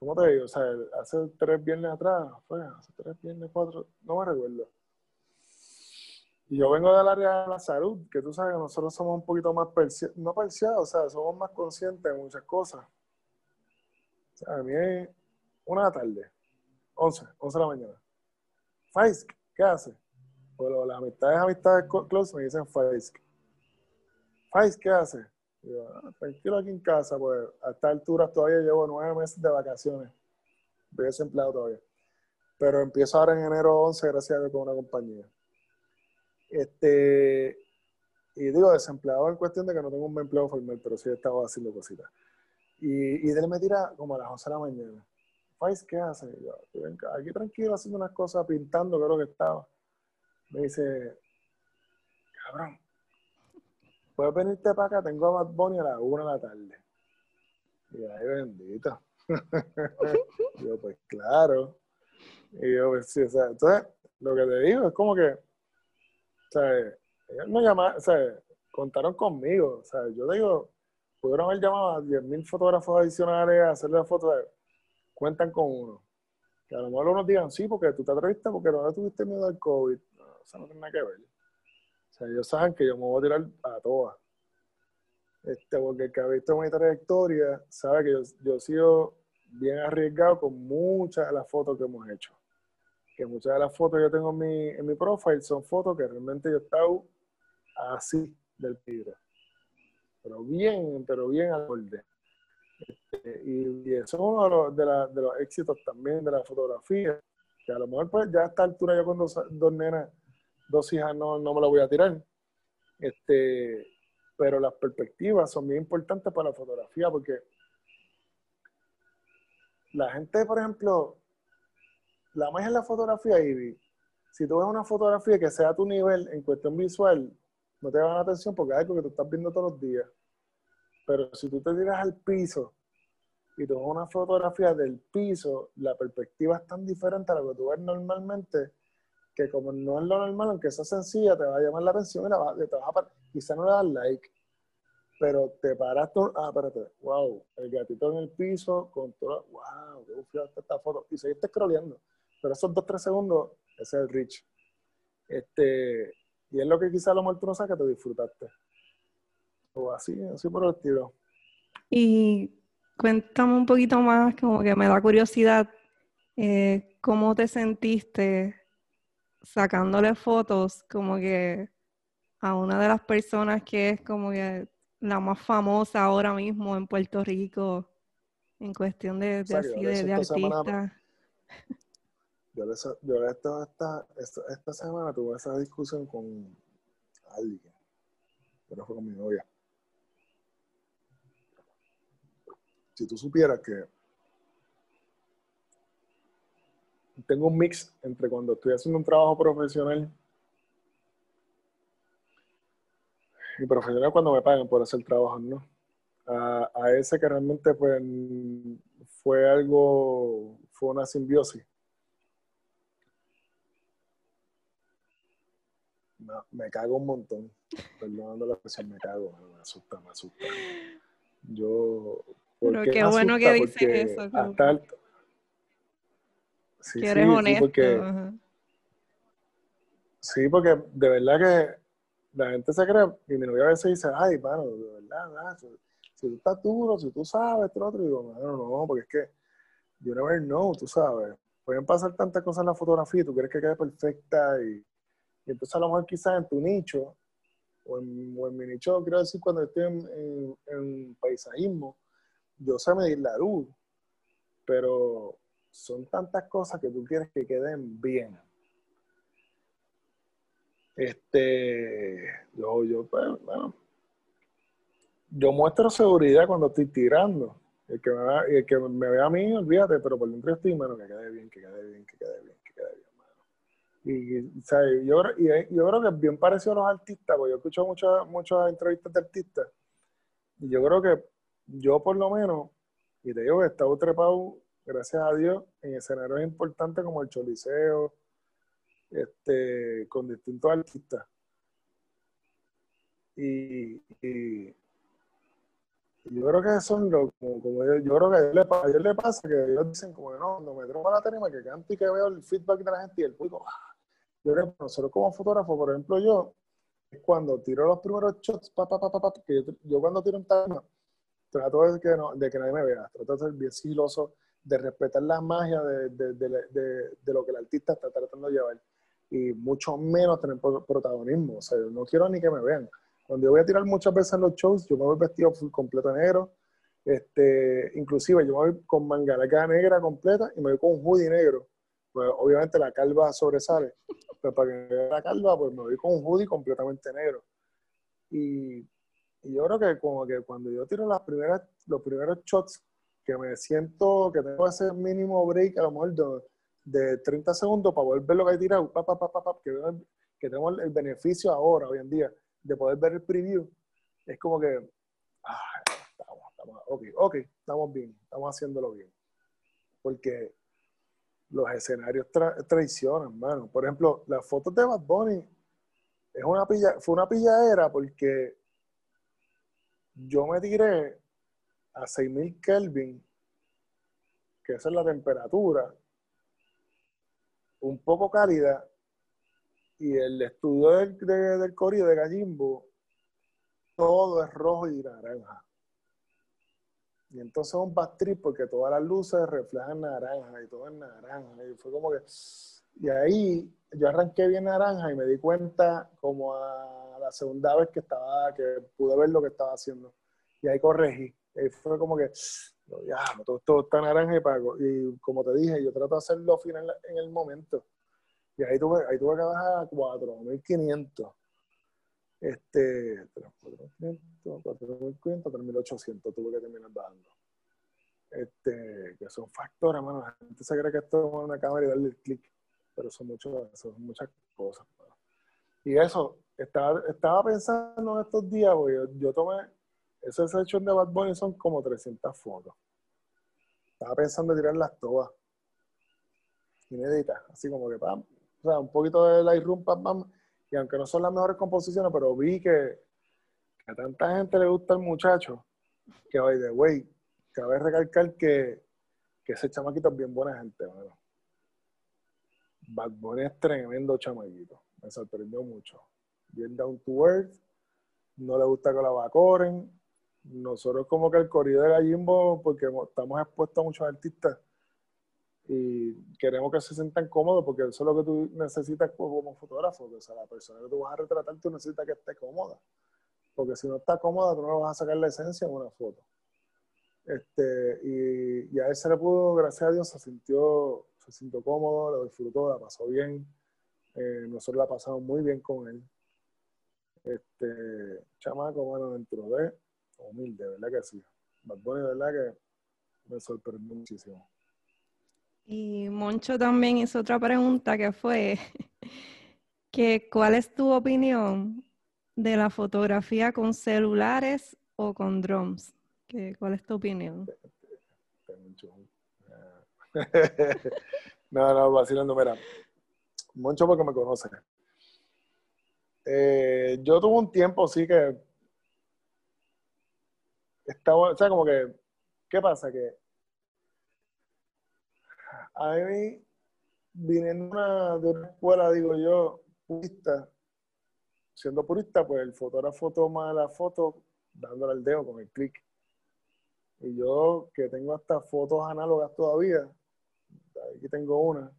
S2: ¿cómo te digo? O sea, hace tres viernes atrás, fue, hace tres viernes, cuatro, no me recuerdo. Yo vengo del área de la salud, que tú sabes que nosotros somos un poquito más, no perseados, o sea, somos más conscientes de muchas cosas. O sea, a mí es una tarde, 11, 11 de la mañana. Faisk, ¿qué hace? Pues las amistades, amistades close me dicen Faisk. Faisk, ¿qué hace? Digo, ah, tranquilo aquí en casa, pues a esta altura todavía llevo nueve meses de vacaciones. Estoy desempleado todavía. Pero empiezo ahora en enero 11, gracias a Dios, con una compañía. Este, y digo, desempleado en cuestión de que no tengo un empleo formal, pero sí he estado haciendo cositas. Y, y él me tira como a las 11 de la mañana. ¿qué hace? yo, aquí tranquilo haciendo unas cosas, pintando, creo que estaba. Me dice, cabrón, puedes venirte para acá, tengo a Bad Bunny a las 1 de la tarde. Y ay, bendito. yo, pues claro. Y yo, pues sí, o sea, entonces, lo que te digo es como que, sea, ellos me llamaron, sea, contaron conmigo, o sea, yo digo, pudieron haber llamado a 10.000 fotógrafos adicionales a hacerle la foto, cuentan con uno. Que a lo mejor unos digan, sí, porque tú te atreviste porque no tuviste miedo al COVID. No, o sea, no tiene nada que ver. O sea, ellos saben que yo me voy a tirar a todas. Este, porque el que ha visto mi trayectoria sabe que yo he sido bien arriesgado con muchas de las fotos que hemos hecho. Que muchas de las fotos que yo tengo en mi, en mi profile son fotos que realmente yo he estado así del peligro. Pero bien, pero bien al borde. Este, y, eso es uno de los, de, los éxitos también de la fotografía. Que a lo mejor pues ya a esta altura yo con dos, dos nenas dos hijas no, no me la voy a tirar. Este, pero las perspectivas son muy importantes para la fotografía porque la gente, por ejemplo, la magia en la fotografía, y si tú ves una fotografía que sea a tu nivel en cuestión visual, no te va la atención porque es algo que tú estás viendo todos los días. Pero si tú te tiras al piso y tomas una fotografía del piso, la perspectiva es tan diferente a lo que tú ves normalmente que como no es lo normal, aunque sea sencilla, te va a llamar la atención y la te vas a quizá no le das like, pero te paras tú, ah, espérate, wow, el gatito en el piso, con todo, wow, qué ufio esta foto, y seguiste scrolleando, pero esos dos, tres segundos, ese es el reach. Este, y es lo que quizá lo mejor tú no sabes que te disfrutaste. O así, así por el estilo.
S1: Y cuéntame un poquito más, como que me da curiosidad, eh, ¿cómo te sentiste sacándole fotos como que a una de las personas que es como que la más famosa ahora mismo en Puerto Rico en cuestión de, de, así, de, de artista.
S2: yo, yo esta, esta, esta, semana tuve esa discusión con alguien, pero fue con mi novia. Si tú supieras que tengo un mix entre cuando estoy haciendo un trabajo profesional y profesional cuando me pagan por hacer trabajo, ¿no? A, ese que realmente pues, fue algo, fue una simbiosis. Me cago un montón. Perdonando la expresión, me cago, me asusta, me asusta. Yo.
S1: Pero qué bueno que dices eso. Hasta, Sí, que eres sí, honesto. Sí porque,
S2: sí, porque de verdad que la gente se cree, y mi novia a veces dice, ay, mano, de verdad, si, tú estás duro, si tú sabes, esto, otro, y digo, no, no, porque es que you never know, tú sabes. Pueden pasar tantas cosas en la fotografía y tú crees que quede perfecta y, entonces a lo mejor quizás en tu nicho, o en, mi nicho, quiero decir, cuando estoy en, paisajismo, yo sé medir la luz, pero son tantas cosas que tú quieres que queden bien. Este, yo, yo, pues, bueno, yo muestro seguridad cuando estoy tirando. El que me el que me vea a mí, olvídate, pero por dentro estoy, bueno, que quede bien, que quede bien, que quede bien, Y, Yo, yo creo que es bien parecido a los artistas, porque yo escucho muchas, muchas entrevistas de artistas, y yo creo que yo por lo menos, y te digo que he estado trepado, gracias a Dios, en escenarios importantes como el Choliseo, este, con distintos artistas. Y, yo creo que son los, como, yo, creo que a ellos, les, pasa que ellos dicen como que no, cuando me tropo a la tarima que canto y que veo el feedback de la gente y el público. Yo creo que nosotros como fotógrafo, por ejemplo yo, cuando tiro los primeros shots, pa, pa, pa, que yo, cuando tiro un tarima, trato de que, no, de que nadie me vea, trato de ser bien sigiloso, de respetar la magia de, de, de, de, lo que el artista está tratando de llevar y mucho menos tener protagonismo, o sea, yo no quiero ni que me vean cuando yo voy a tirar muchas veces en los shows, yo me voy vestido completo negro. Este, inclusive yo me voy con mangalaca negra completa y me voy con un hoodie negro. Pues obviamente la calva sobresale. Pero para que me vea la calva, pues me voy con un hoodie completamente negro. Y, y, yo creo que como que cuando yo tiro las primeras, los primeros shots, que me siento que tengo ese mínimo break a lo mejor de, de 30 segundos para volver lo que he tirado, pa, pa, pa, que, que tenemos el beneficio ahora, hoy en día, de poder ver el preview, es como que, ah, estamos, estamos, ok, ok, estamos bien, estamos haciéndolo bien. Porque los escenarios traicionan, mano. Por ejemplo, las fotos de Bad Bunny es una pilla, fue una pilladera porque yo me tiré a 6000 Kelvin, que esa es la temperatura, un poco cálida, y el estudio del, de, del corrido de Gallimbo, todo es rojo y naranja. Y entonces un backtrip porque todas las luces reflejan naranja y todo es naranja. Y fue como que. Y ahí yo arranqué bien naranja y me di cuenta como a la segunda vez que estaba, que pude ver lo que estaba haciendo. Y ahí corregí. Y fue como que, ya, todo, todo está naranja y pago. Y como te dije, yo trato de hacerlo final en el momento. Y ahí tuve, ahí tuve que bajar a 4.500. Este, 4.500, 4.500, 3.800 tuve que terminar bajando. Este, que son factores, hermano. La gente se cree que esto es una cámara y darle el clic, pero son, mucho, son muchas cosas. Y eso, estaba, estaba pensando en estos días, porque yo, yo tomé, esa sesión de Bad Bunny son como 300 fotos. Estaba pensando en tirarlas todas. Inéditas, así como que, pam, o sea, un poquito de Lightroom, pam, pam, y aunque no son las mejores composiciones, pero vi que, a tanta gente le gusta el muchacho, que hoy de way, cabe recalcar que, que ese chamaquito es bien buena gente, bueno. Bad Bunny es tremendo chamaquito, me sorprendió mucho. Bien down to earth, no le gusta que la vacoren. Nosotros como que el corrido de Gallimbo, porque estamos expuestos a muchos artistas, y queremos que se sientan cómodos porque eso es lo que tú necesitas como fotógrafo. O sea, la persona que tú vas a retratar, tú necesitas que esté cómoda. Porque si no está cómoda, tú no vas a sacar la esencia en una foto. Este, y, a él se le pudo, gracias a Dios, se sintió, se sintió cómodo, lo disfrutó, la pasó bien. Eh, nosotros la pasamos muy bien con él. Este, chamaco, bueno, dentro de humilde, ¿verdad que sí? Bad Bunny, ¿verdad que me sorprendió muchísimo.
S1: Y Moncho también hizo otra pregunta que fue que ¿cuál es tu opinión de la fotografía con celulares o con drones? ¿Cuál es tu opinión?
S2: no, no, vacilando, mira. Moncho porque me conoce. Eh, yo tuve un tiempo, sí, que estaba, o sea, como que, ¿qué pasa? Que a mí, viniendo de una escuela, digo yo, purista, siendo purista, pues el fotógrafo toma la foto dándole al dedo con el clic. Y yo, que tengo hasta fotos análogas todavía, aquí tengo una,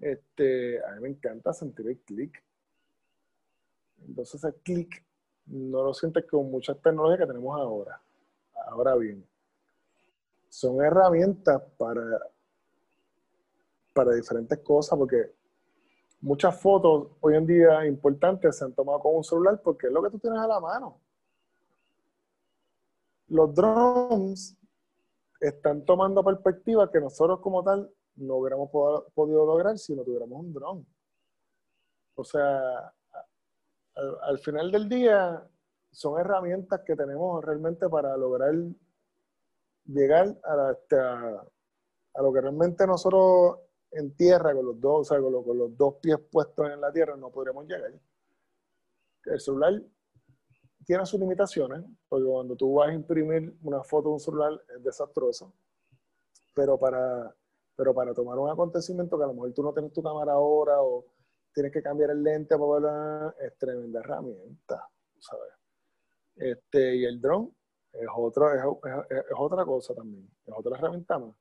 S2: este, a mí me encanta sentir el clic. Entonces el clic no lo sientes con muchas tecnologías que tenemos ahora. Ahora bien, son herramientas para para diferentes cosas, porque muchas fotos hoy en día importantes se han tomado con un celular porque es lo que tú tienes a la mano. Los drones están tomando perspectiva que nosotros como tal no hubiéramos podido lograr si no tuviéramos un drone. O sea, al, final del día son herramientas que tenemos realmente para lograr llegar a, este, a, lo que realmente nosotros en tierra, con los dos, o sea, con, los dos pies puestos en la tierra, no podríamos llegar. El celular tiene sus limitaciones, porque cuando tú vas a imprimir una foto de un celular es desastroso, pero para, pero para tomar un acontecimiento que a lo mejor tú no tienes tu cámara ahora o tienes que cambiar el lente es tremenda herramienta, ¿sabes? Este, y el dron es, otro, es, otra cosa también, es otra herramienta más.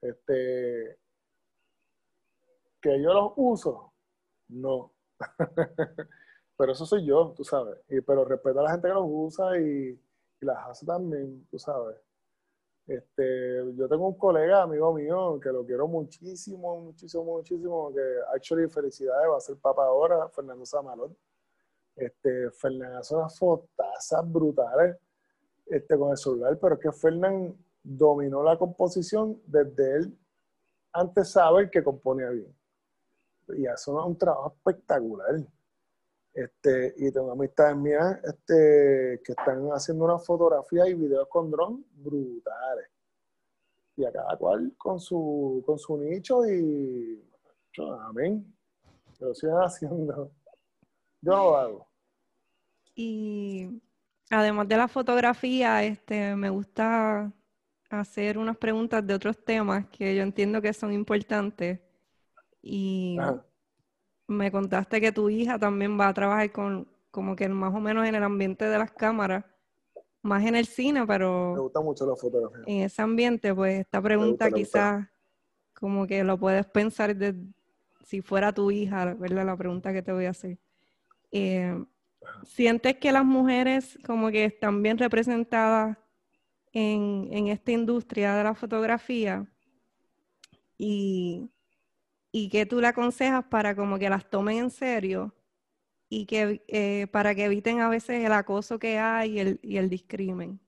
S2: Este, que yo los uso, no. pero eso soy yo, tú sabes. Y, pero respeto a la gente que los usa y, las hace también, tú sabes. Este, yo tengo un colega, amigo mío, que lo quiero muchísimo, muchísimo, muchísimo, que actually felicidades, va a ser papá ahora, Fernando Samalón. Este, Fernando hace unas fotazas brutales este, con el celular, pero es que Fernando dominó la composición desde él antes saber que componía bien. Y hace un trabajo espectacular. Este, y tengo amistades mías este, que están haciendo una fotografía y videos con dron brutales. Y a cada cual con su, con su nicho y amén. Lo sigan haciendo. Yo lo hago.
S1: Y además de la fotografía, este, me gusta hacer unas preguntas de otros temas que yo entiendo que son importantes. Y me contaste que tu hija también va a trabajar con, como que más o menos en el ambiente de las cámaras, más en el cine, pero...
S2: Me gusta mucho la fotografía.
S1: En ese ambiente, pues esta pregunta quizás como que lo puedes pensar de si fuera tu hija, ¿verdad? La pregunta que te voy a hacer. Eh, ¿Sientes que las mujeres como que están bien representadas en, en esta industria de la fotografía? Y y que tú le aconsejas para como que las tomen en serio y que eh, para que eviten a veces el acoso que hay y el, y el discrimen.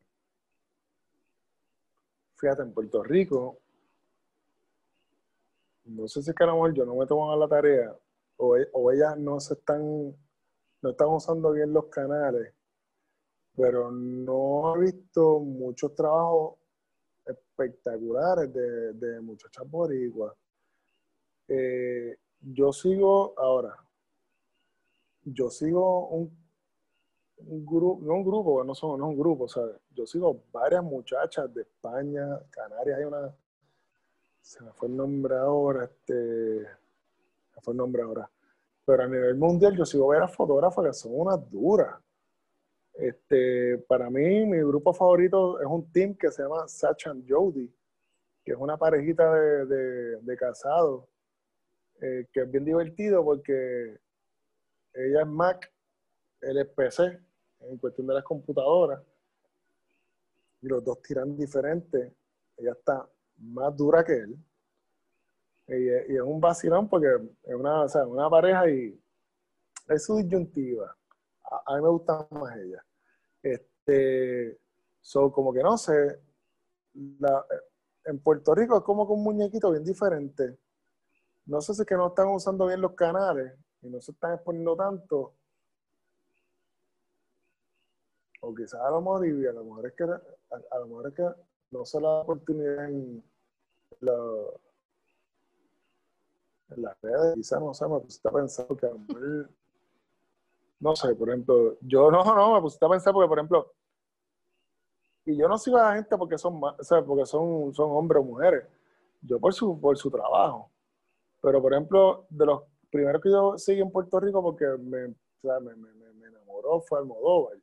S2: Fíjate, en Puerto Rico, no sé si es que a lo mejor yo no me tomo la tarea o, e, o ellas no se están, no están usando bien los canales, pero no he visto muchos trabajos espectaculares de, de muchachas boricuas eh, yo sigo ahora, yo sigo un, grupo, no un grupo, no son no un grupo, ¿sabes? Yo sigo varias muchachas de España, Canarias, hay una, se me fue el nombre ahora, este, se fue el nombre ahora. Pero a nivel mundial yo sigo varias fotógrafas que son unas duras. Este, para mí, mi grupo favorito es un team que se llama Sacha and Jody, que es una parejita de, de, de casados eh, que es bien divertido porque ella es Mac, él es PC, en cuestión de las computadoras, y los dos tiran diferente. Ella está más dura que él. Y, es un vacilón porque es una, pareja y es su disyuntiva. A, mí me gusta más ella. Este, so, como que no sé, en Puerto Rico es como con un muñequito bien diferente no sé si es que no están usando bien los canales y no se están exponiendo tanto. O quizás a lo mejor, y a lo mejor es que, a, lo mejor es que no se la da oportunidad en, en las redes, quizás no sé, me pusiste a pensar que a lo mejor, no sé, por ejemplo, yo no, no, me pusiste a pensar porque, por ejemplo, y yo no sigo a la gente porque son, o sea, porque son, son hombres o mujeres, yo por su, por su trabajo. Pero, por ejemplo, de los primeros que yo seguí en Puerto Rico, porque me, me, me, me, enamoró, fue Almodóvar.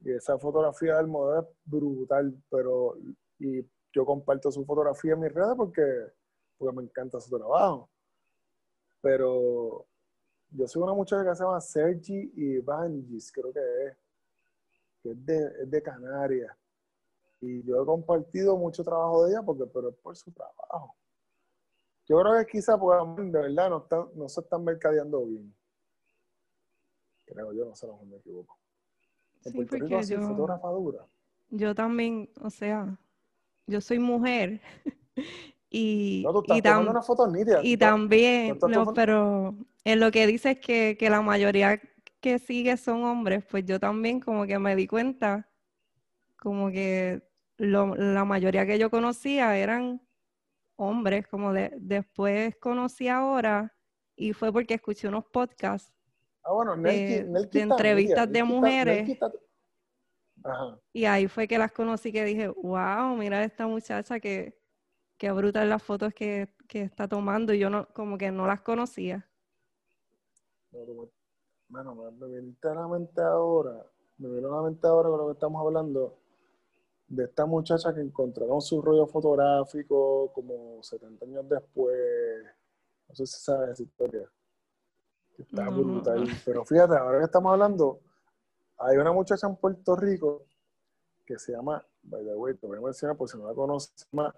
S2: Y esa fotografía de Almodóvar es brutal, pero y yo comparto su fotografía en mis redes porque, porque me encanta su trabajo. Pero yo soy una muchacha que se llama Sergi Ivangis, creo que es, que es de, es de Canarias. Y yo he compartido mucho trabajo de ella porque, pero es por su trabajo. Yo creo que quizá de verdad no, no se están mercadeando bien. Creo yo, no sé, no me equivoco. En Puerto Rico yo, fotógrafa dura.
S1: Yo también, o sea, yo soy mujer. y,
S2: no, tú estás y
S1: también, no, pero en lo que dices que, que la mayoría que sigue son hombres, pues yo también como que me di cuenta, como que la mayoría que yo conocía eran hombres, como de, después conocí ahora y fue porque escuché unos podcasts
S2: ah,
S1: de, entrevistas de mujeres. Y ahí fue que las conocí que dije, wow, mira esta muchacha que, que brutal las fotos que, que está tomando y yo no, como que no las conocía.
S2: Bueno, me viene a ahora, me viene a la mente ahora con lo que estamos hablando, de esta muchacha que encontraron su rollo fotográfico como 70 años después. No sé si sabes esa historia. Está brutal. Pero fíjate, ahora que estamos hablando, hay una muchacha en Puerto Rico que se llama, by the way, te voy a mencionar por si no la conoces, se llama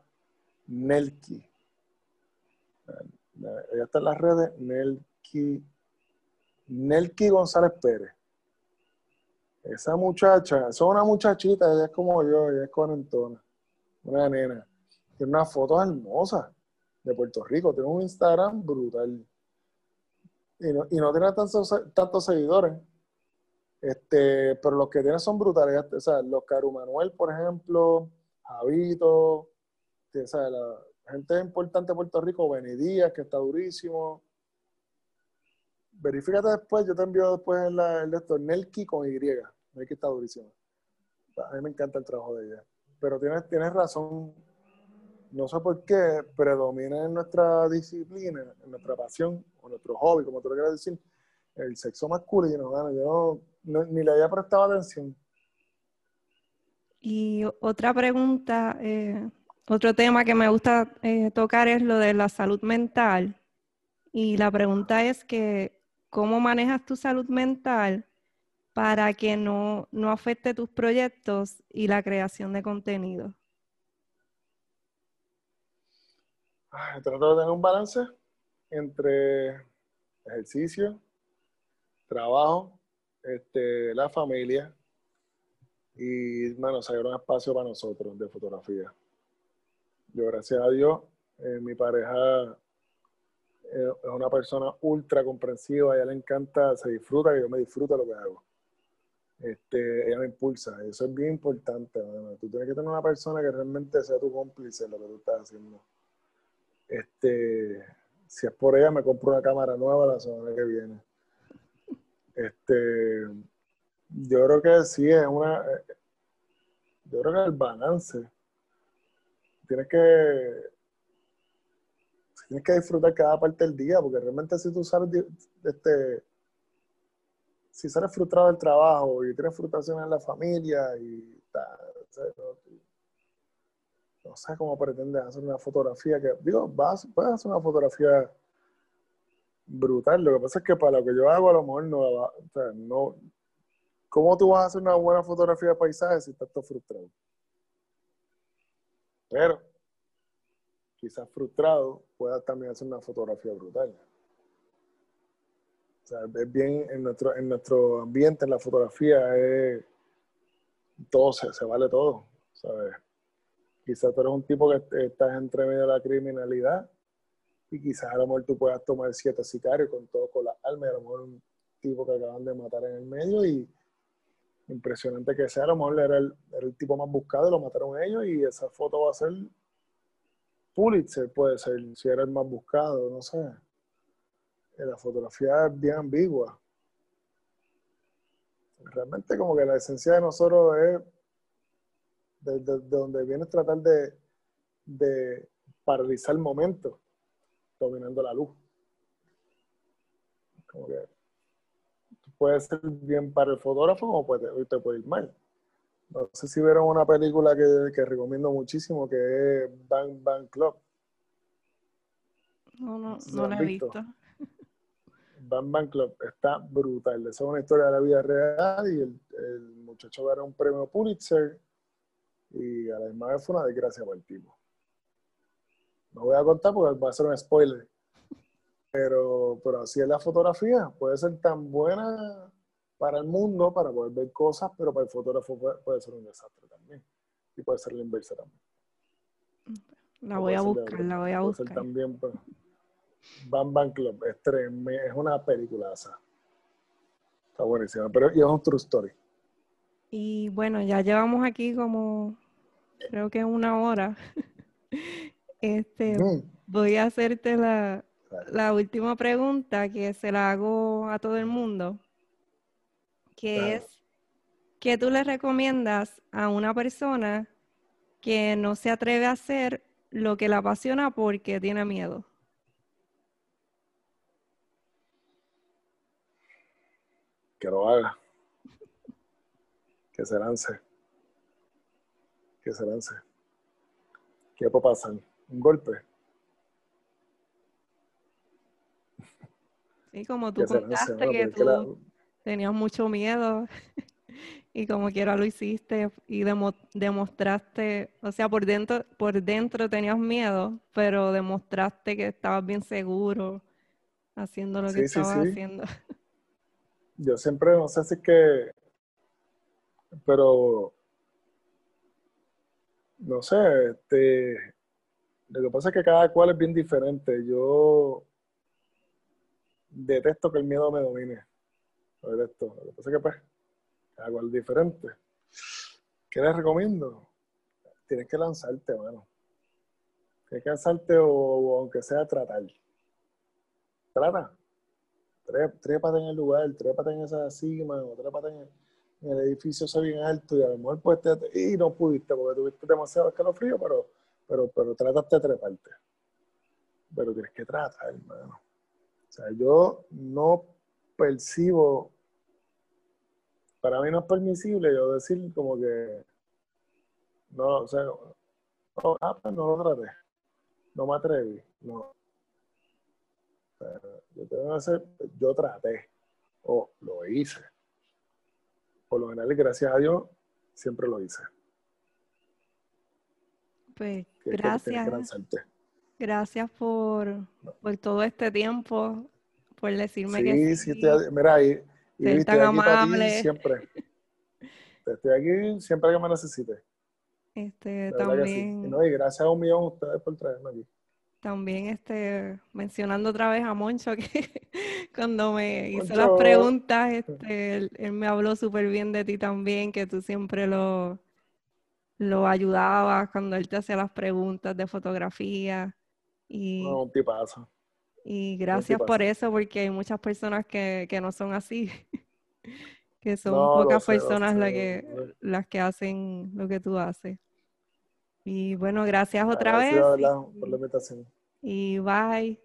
S2: Nelky. Ella está en las redes, Nelky, Nelky González Pérez. Esa muchacha, es una muchachita, ella es como yo, ella es cuarentona, una nena. Tiene unas fotos hermosas de Puerto Rico, tiene un Instagram brutal. Y no, y no tiene tantos, tantos seguidores. Este, pero los que tiene son brutales. O sea, los Caru Manuel, por ejemplo, Javito, o sea, gente importante de Puerto Rico, Benidías, que está durísimo verifícate después, yo te envío después el, el esto, Nelky con Y. Nelky está durísimo. A mí me encanta el trabajo de ella. Pero tienes, tienes razón, no sé por qué, predomina en nuestra disciplina, en nuestra pasión, o nuestro hobby, como tú lo quieras decir, el sexo masculino. yo ni le había prestado atención.
S1: Y otra pregunta, eh, otro tema que me gusta eh, tocar es lo de la salud mental. Y la pregunta es que, cómo manejas tu salud mental para que no, afecte tus proyectos y la creación de contenido.
S2: trato de tener un balance entre ejercicio, trabajo, este, la familia y, bueno, sacar un espacio para nosotros de fotografía. Yo, gracias a Dios, eh, mi pareja es una persona ultra comprensiva, a ella le encanta, se disfruta, que yo me disfruto lo que hago. Este, ella me impulsa, eso es bien importante. Tú tienes que tener una persona que realmente sea tu cómplice en lo que tú estás haciendo. Este, si es por ella, me compro una cámara nueva la semana que viene. Este, yo creo que sí es una. Yo creo que el balance. Tienes que tienes que disfrutar cada parte del día, porque realmente si tú sales, este, si sales frustrado del trabajo y tienes frustración en la familia y tal, no, sé cómo pretendes hacer una fotografía que, digo, vas, puedes hacer una fotografía brutal, lo que pasa es que para lo que yo hago a lo mejor no, o sea, no, ¿cómo tú vas a hacer una buena fotografía de paisaje si estás todo frustrado? Pero quizás frustrado, pueda también hacer una fotografía brutal. O sea, es bien en nuestro, en nuestro ambiente, en la fotografía, es, todo se, vale todo, ¿sabes? Quizás tú eres un tipo que estás entre medio de la criminalidad y quizás a lo mejor tú puedas tomar siete sicarios con todo, con las armas, a lo mejor un tipo que acaban de matar en el medio y impresionante que sea, a lo mejor era el, era el tipo más buscado lo mataron ellos y esa foto va a ser Pulitzer puede ser, si era el más buscado, no sé. La fotografía es bien ambigua. Realmente como que la esencia de nosotros es de, donde viene tratar de, de paralizar el momento, dominando la luz. Como que puede ser bien para el fotógrafo o puede, te puede ir mal. No sé si vieron una película que, recomiendo muchísimo, que es Bang Bang Club.
S1: No, no, no la he visto.
S2: Bang Bang Club está brutal. Esa es una historia de la vida real y el, muchacho ganó un premio Pulitzer y a la misma vez fue una desgracia para el tipo. No voy a contar porque va a ser un spoiler. Pero, pero así es la fotografía. Puede ser tan buena para el mundo, para poder ver cosas, pero para el fotógrafo puede, ser un desastre también. Y puede ser la inversa también.
S1: La voy a buscar, la voy a buscar.
S2: También, pues, Bam Bam Club. Es, es una película esa. Está buenísima. Pero y es un true story.
S1: Y bueno, ya llevamos aquí como creo que una hora. Este, voy a hacerte la, la, última pregunta que se la hago a todo el mundo, que es, ¿qué tú le recomiendas a una persona que no se atreve a hacer lo que la apasiona porque tiene miedo?
S2: Que lo haga. Que se lance. Que se lance. ¿Qué puede pasar? Un golpe.
S1: Sí, como tú contaste que tú tenías mucho miedo y como quiera lo hiciste y demostraste, o sea, por dentro, por dentro tenías miedo, pero demostraste que estabas bien seguro haciendo lo que estabas haciendo.
S2: Yo siempre, no sé si es que, pero, no sé, este, lo que pasa es que cada cual es bien diferente. Yo detesto que el miedo me domine. Lo detesto. Lo que pasa es que, pues, cada cual diferente. ¿Qué les recomiendo? Tienes que lanzarte, mano. Tienes que lanzarte o, aunque sea tratar. Trata. Trépate en el lugar, trépate en esa cima, o trépate en el, edificio ese bien alto y a lo mejor pues y no pudiste porque tuviste demasiado escalofrío, pero, pero, pero trataste de treparte. Pero tienes que tratar, hermano. O sea, yo no percibo, para mí no es permisible yo decir como que, no, o sea, no, ah, pues no lo traté, no me atreví, no. O sea, yo tengo que hacer, yo traté, o lo hice. Por lo general, gracias a Dios, siempre lo hice.
S1: Pues, gracias. Gracias por, por todo este tiempo, por decirme que
S2: sí. Sí, mira, y, y tan amable. siempre. Estoy aquí siempre que me necesite.
S1: Este, también.
S2: no, y gracias a un millón a ustedes por traerme aquí.
S1: También este, mencionando otra vez a Moncho, que cuando me hizo las preguntas, este, él, él me habló súper bien de ti también, que tú siempre lo, lo ayudabas cuando él te hacía las preguntas de fotografía. Y,
S2: un tipazo.
S1: Y gracias por eso, porque hay muchas personas que, no son así. que son pocas personas las, que, las que hacen lo que tú haces. Y bueno, gracias otra vez.
S2: por la invitación.
S1: Y bye.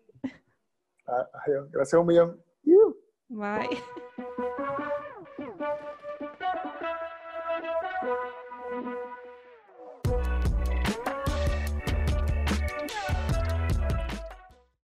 S2: Gracias un millón.
S1: Bye.